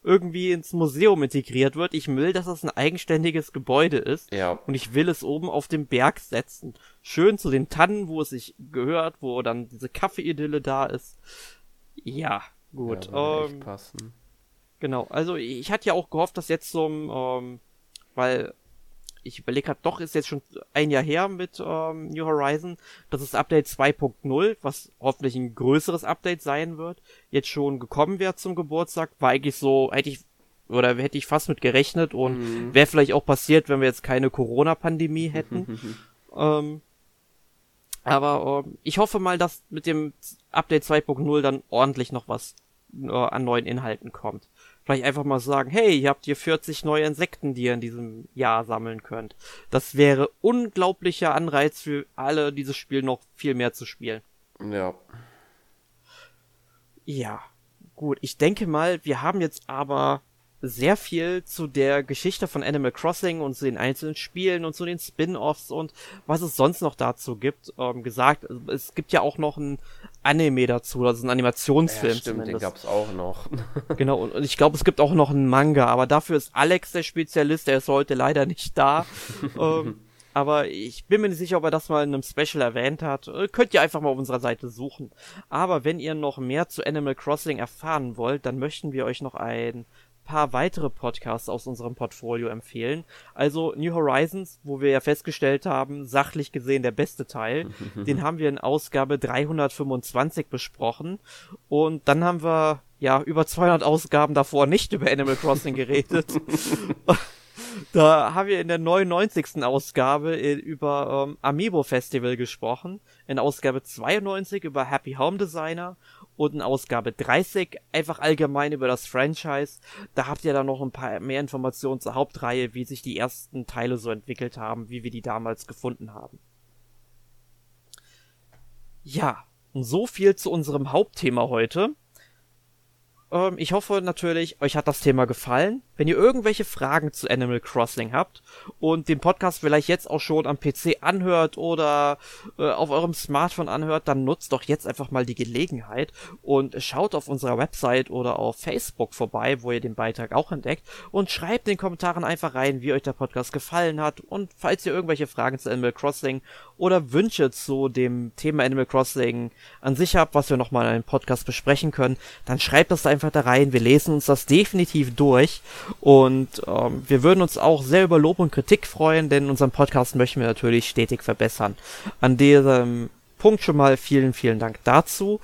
irgendwie ins Museum integriert wird. Ich will, dass das ein eigenständiges Gebäude ist. Ja. Und ich will es oben auf dem Berg setzen. Schön zu den Tannen, wo es sich gehört, wo dann diese Kaffeeidylle da ist. Ja, gut. Ja, ähm, passen. Genau, also ich hatte ja auch gehofft, dass jetzt so, ähm, weil ich überlege gerade, doch ist jetzt schon ein Jahr her mit ähm, New Horizon, dass das Update 2.0, was hoffentlich ein größeres Update sein wird, jetzt schon gekommen wäre zum Geburtstag. War eigentlich so, hätte ich oder hätte ich fast mit gerechnet und mhm. wäre vielleicht auch passiert, wenn wir jetzt keine Corona-Pandemie hätten. ähm, aber ähm, ich hoffe mal, dass mit dem Update 2.0 dann ordentlich noch was äh, an neuen Inhalten kommt. Vielleicht einfach mal sagen, hey, ihr habt hier 40 neue Insekten, die ihr in diesem Jahr sammeln könnt. Das wäre unglaublicher Anreiz für alle, dieses Spiel noch viel mehr zu spielen. Ja. Ja, gut. Ich denke mal, wir haben jetzt aber sehr viel zu der Geschichte von Animal Crossing und zu den einzelnen Spielen und zu den Spin-offs und was es sonst noch dazu gibt, ähm, gesagt. Es gibt ja auch noch ein Anime dazu, also ein Animationsfilm. Ja, stimmt, zumindest. den gab's auch noch. genau, und, und ich glaube, es gibt auch noch einen Manga, aber dafür ist Alex der Spezialist, der ist heute leider nicht da. ähm, aber ich bin mir nicht sicher, ob er das mal in einem Special erwähnt hat. Äh, könnt ihr einfach mal auf unserer Seite suchen. Aber wenn ihr noch mehr zu Animal Crossing erfahren wollt, dann möchten wir euch noch ein paar weitere Podcasts aus unserem Portfolio empfehlen. Also New Horizons, wo wir ja festgestellt haben, sachlich gesehen der beste Teil. den haben wir in Ausgabe 325 besprochen. Und dann haben wir ja über 200 Ausgaben davor nicht über Animal Crossing geredet. Da haben wir in der 99. Ausgabe über ähm, Amiibo Festival gesprochen, in Ausgabe 92 über Happy Home Designer und in Ausgabe 30 einfach allgemein über das Franchise. Da habt ihr dann noch ein paar mehr Informationen zur Hauptreihe, wie sich die ersten Teile so entwickelt haben, wie wir die damals gefunden haben. Ja, und so viel zu unserem Hauptthema heute. Ähm, ich hoffe natürlich, euch hat das Thema gefallen. Wenn ihr irgendwelche Fragen zu Animal Crossing habt und den Podcast vielleicht jetzt auch schon am PC anhört oder äh, auf eurem Smartphone anhört, dann nutzt doch jetzt einfach mal die Gelegenheit und schaut auf unserer Website oder auf Facebook vorbei, wo ihr den Beitrag auch entdeckt und schreibt in den Kommentaren einfach rein, wie euch der Podcast gefallen hat und falls ihr irgendwelche Fragen zu Animal Crossing oder Wünsche zu dem Thema Animal Crossing an sich habt, was wir nochmal in einem Podcast besprechen können, dann schreibt das einfach da rein. Wir lesen uns das definitiv durch und ähm, wir würden uns auch sehr über Lob und Kritik freuen, denn unseren Podcast möchten wir natürlich stetig verbessern. An diesem Punkt schon mal vielen, vielen Dank dazu.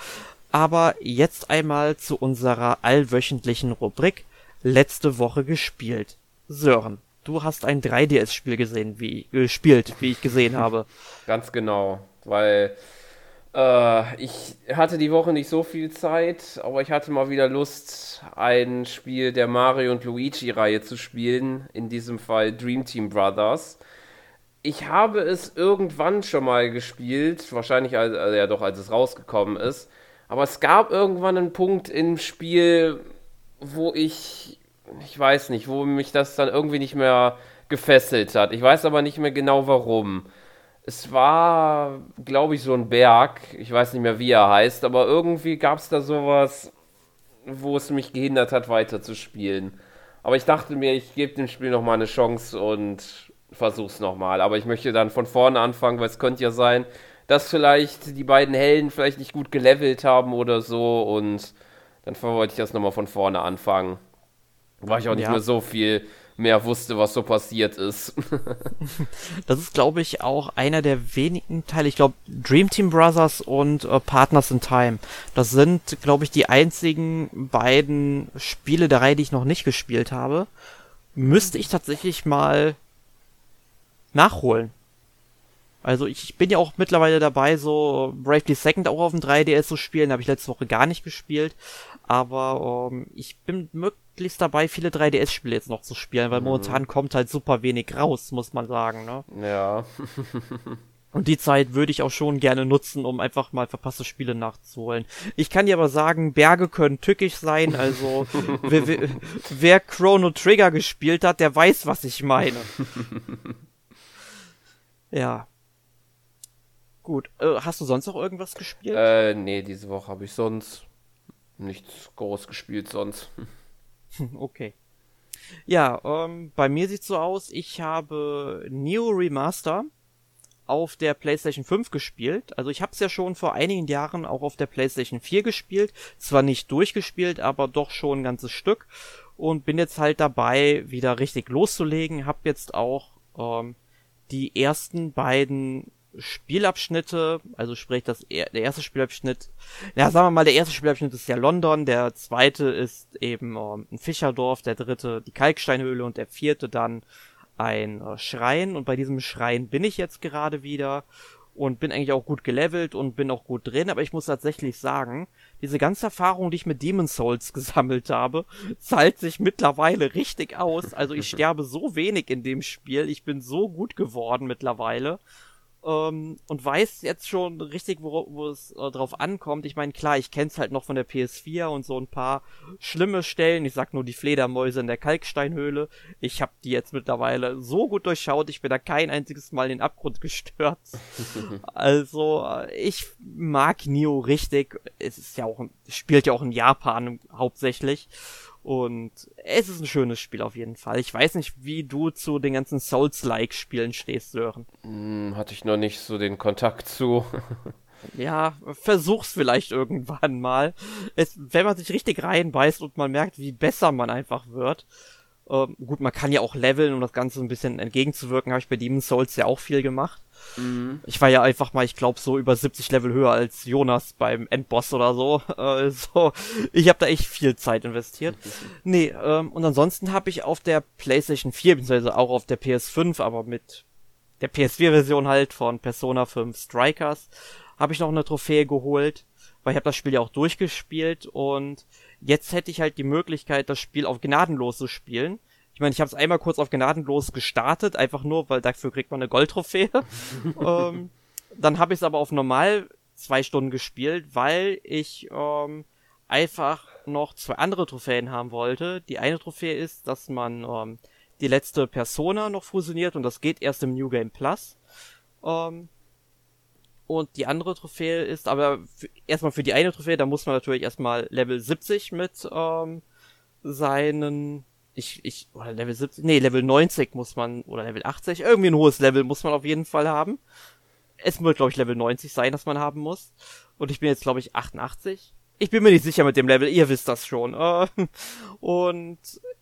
Aber jetzt einmal zu unserer allwöchentlichen Rubrik letzte Woche gespielt. Sören, du hast ein 3DS-Spiel gesehen, wie gespielt, wie ich gesehen habe. Ganz genau, weil äh, ich hatte die Woche nicht so viel Zeit, aber ich hatte mal wieder Lust, ein Spiel der Mario und Luigi-Reihe zu spielen, in diesem Fall Dream Team Brothers. Ich habe es irgendwann schon mal gespielt, wahrscheinlich als, also ja doch, als es rausgekommen ist. Aber es gab irgendwann einen Punkt im Spiel, wo ich ich weiß nicht, wo mich das dann irgendwie nicht mehr gefesselt hat. Ich weiß aber nicht mehr genau warum. Es war, glaube ich, so ein Berg. Ich weiß nicht mehr, wie er heißt, aber irgendwie gab es da sowas, wo es mich gehindert hat, weiterzuspielen. Aber ich dachte mir, ich gebe dem Spiel nochmal eine Chance und versuch's nochmal. Aber ich möchte dann von vorne anfangen, weil es könnte ja sein, dass vielleicht die beiden Helden vielleicht nicht gut gelevelt haben oder so und dann wollte ich das nochmal von vorne anfangen. Weil ich auch nicht ja. mehr so viel mehr wusste, was so passiert ist. das ist, glaube ich, auch einer der wenigen Teile. Ich glaube, Dream Team Brothers und äh, Partners in Time. Das sind, glaube ich, die einzigen beiden Spiele der Reihe, die ich noch nicht gespielt habe. Müsste ich tatsächlich mal nachholen. Also ich bin ja auch mittlerweile dabei, so Bravely Second auch auf dem 3DS zu spielen. Habe ich letzte Woche gar nicht gespielt. Aber ähm, ich bin möglichst dabei, viele 3DS-Spiele jetzt noch zu spielen, weil mhm. momentan kommt halt super wenig raus, muss man sagen. Ne? Ja. Und die Zeit würde ich auch schon gerne nutzen, um einfach mal verpasste Spiele nachzuholen. Ich kann dir aber sagen, Berge können tückisch sein. Also wer, wer, wer Chrono Trigger gespielt hat, der weiß, was ich meine. ja. Gut. Äh, hast du sonst noch irgendwas gespielt? Äh, nee, diese Woche habe ich sonst nichts groß gespielt sonst. okay. Ja, ähm, bei mir sieht's so aus, ich habe Neo Remaster auf der PlayStation 5 gespielt. Also ich habe es ja schon vor einigen Jahren auch auf der PlayStation 4 gespielt. Zwar nicht durchgespielt, aber doch schon ein ganzes Stück. Und bin jetzt halt dabei, wieder richtig loszulegen. Hab jetzt auch ähm, die ersten beiden Spielabschnitte, also sprich das der erste Spielabschnitt, ja sagen wir mal, der erste Spielabschnitt ist ja London, der zweite ist eben ähm, ein Fischerdorf, der dritte die Kalksteinhöhle und der vierte dann ein äh, Schrein. Und bei diesem Schrein bin ich jetzt gerade wieder und bin eigentlich auch gut gelevelt und bin auch gut drin, aber ich muss tatsächlich sagen, diese ganze Erfahrung, die ich mit Demon's Souls gesammelt habe, zahlt sich mittlerweile richtig aus. Also ich sterbe so wenig in dem Spiel, ich bin so gut geworden mittlerweile ähm, und weiß jetzt schon richtig, wo, wo es äh, drauf ankommt. Ich meine, klar, ich kenn's halt noch von der PS4 und so ein paar schlimme Stellen. Ich sag nur die Fledermäuse in der Kalksteinhöhle. Ich habe die jetzt mittlerweile so gut durchschaut, ich bin da kein einziges Mal in den Abgrund gestürzt. also, äh, ich mag Nio richtig. Es ist ja auch, spielt ja auch in Japan hauptsächlich. Und es ist ein schönes Spiel auf jeden Fall. Ich weiß nicht, wie du zu den ganzen Souls-like-Spielen stehst, Sören. Hm, hatte ich noch nicht so den Kontakt zu. ja, versuch's vielleicht irgendwann mal. Es, wenn man sich richtig reinbeißt und man merkt, wie besser man einfach wird. Ähm, gut, man kann ja auch leveln, um das Ganze ein bisschen entgegenzuwirken. Habe ich bei Demon's Souls ja auch viel gemacht. Mhm. Ich war ja einfach mal, ich glaube, so über 70 Level höher als Jonas beim Endboss oder so. Also, ich habe da echt viel Zeit investiert. nee, ähm, und ansonsten habe ich auf der PlayStation 4, beziehungsweise auch auf der PS5, aber mit der PS4-Version halt von Persona 5 Strikers, habe ich noch eine Trophäe geholt, weil ich habe das Spiel ja auch durchgespielt und jetzt hätte ich halt die Möglichkeit, das Spiel auf gnadenlos zu spielen. Ich meine, ich habe es einmal kurz auf gnadenlos gestartet, einfach nur, weil dafür kriegt man eine Goldtrophäe. ähm, dann habe ich es aber auf normal zwei Stunden gespielt, weil ich ähm, einfach noch zwei andere Trophäen haben wollte. Die eine Trophäe ist, dass man ähm, die letzte Persona noch fusioniert und das geht erst im New Game Plus. Ähm, und die andere Trophäe ist, aber erstmal für die eine Trophäe, da muss man natürlich erstmal Level 70 mit ähm, seinen, ich, ich, oder Level 70, nee, Level 90 muss man, oder Level 80, irgendwie ein hohes Level muss man auf jeden Fall haben. Es wird, glaube ich, Level 90 sein, das man haben muss. Und ich bin jetzt, glaube ich, 88. Ich bin mir nicht sicher mit dem Level, ihr wisst das schon. Äh, und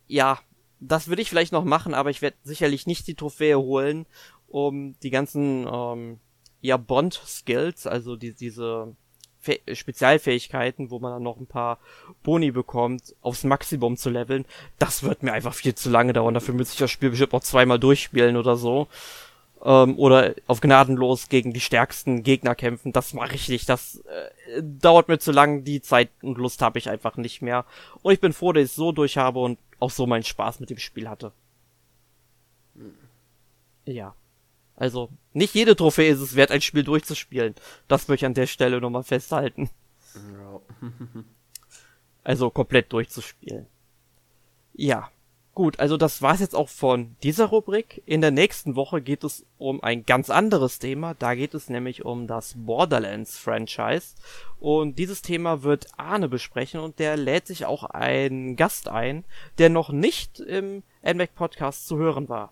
ja, das würde ich vielleicht noch machen, aber ich werde sicherlich nicht die Trophäe holen, um die ganzen ähm, ja Bond-Skills, also die, diese Fäh Spezialfähigkeiten, wo man dann noch ein paar Boni bekommt, aufs Maximum zu leveln. Das wird mir einfach viel zu lange dauern. Dafür müsste ich das Spiel bestimmt noch zweimal durchspielen oder so. Ähm, oder auf gnadenlos gegen die stärksten Gegner kämpfen. Das mache ich nicht. Das äh, dauert mir zu lang. Die Zeit und Lust habe ich einfach nicht mehr. Und ich bin froh, dass ich es so durch habe und auch so meinen Spaß mit dem Spiel hatte. Hm. Ja. Also, nicht jede Trophäe ist es wert, ein Spiel durchzuspielen. Das möchte ich an der Stelle nochmal festhalten. Ja. also komplett durchzuspielen. Ja. Gut, also das war's jetzt auch von dieser Rubrik. In der nächsten Woche geht es um ein ganz anderes Thema. Da geht es nämlich um das Borderlands Franchise. Und dieses Thema wird Arne besprechen und der lädt sich auch einen Gast ein, der noch nicht im NMAC Podcast zu hören war.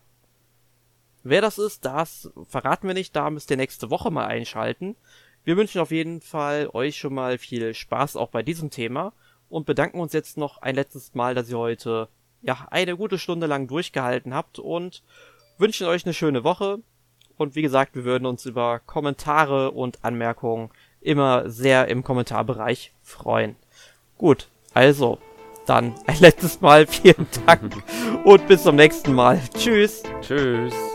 Wer das ist, das verraten wir nicht, da müsst ihr nächste Woche mal einschalten. Wir wünschen auf jeden Fall euch schon mal viel Spaß auch bei diesem Thema und bedanken uns jetzt noch ein letztes Mal, dass ihr heute ja eine gute Stunde lang durchgehalten habt und wünschen euch eine schöne Woche. Und wie gesagt, wir würden uns über Kommentare und Anmerkungen immer sehr im Kommentarbereich freuen. Gut, also dann ein letztes Mal vielen Dank und bis zum nächsten Mal. Tschüss. Tschüss.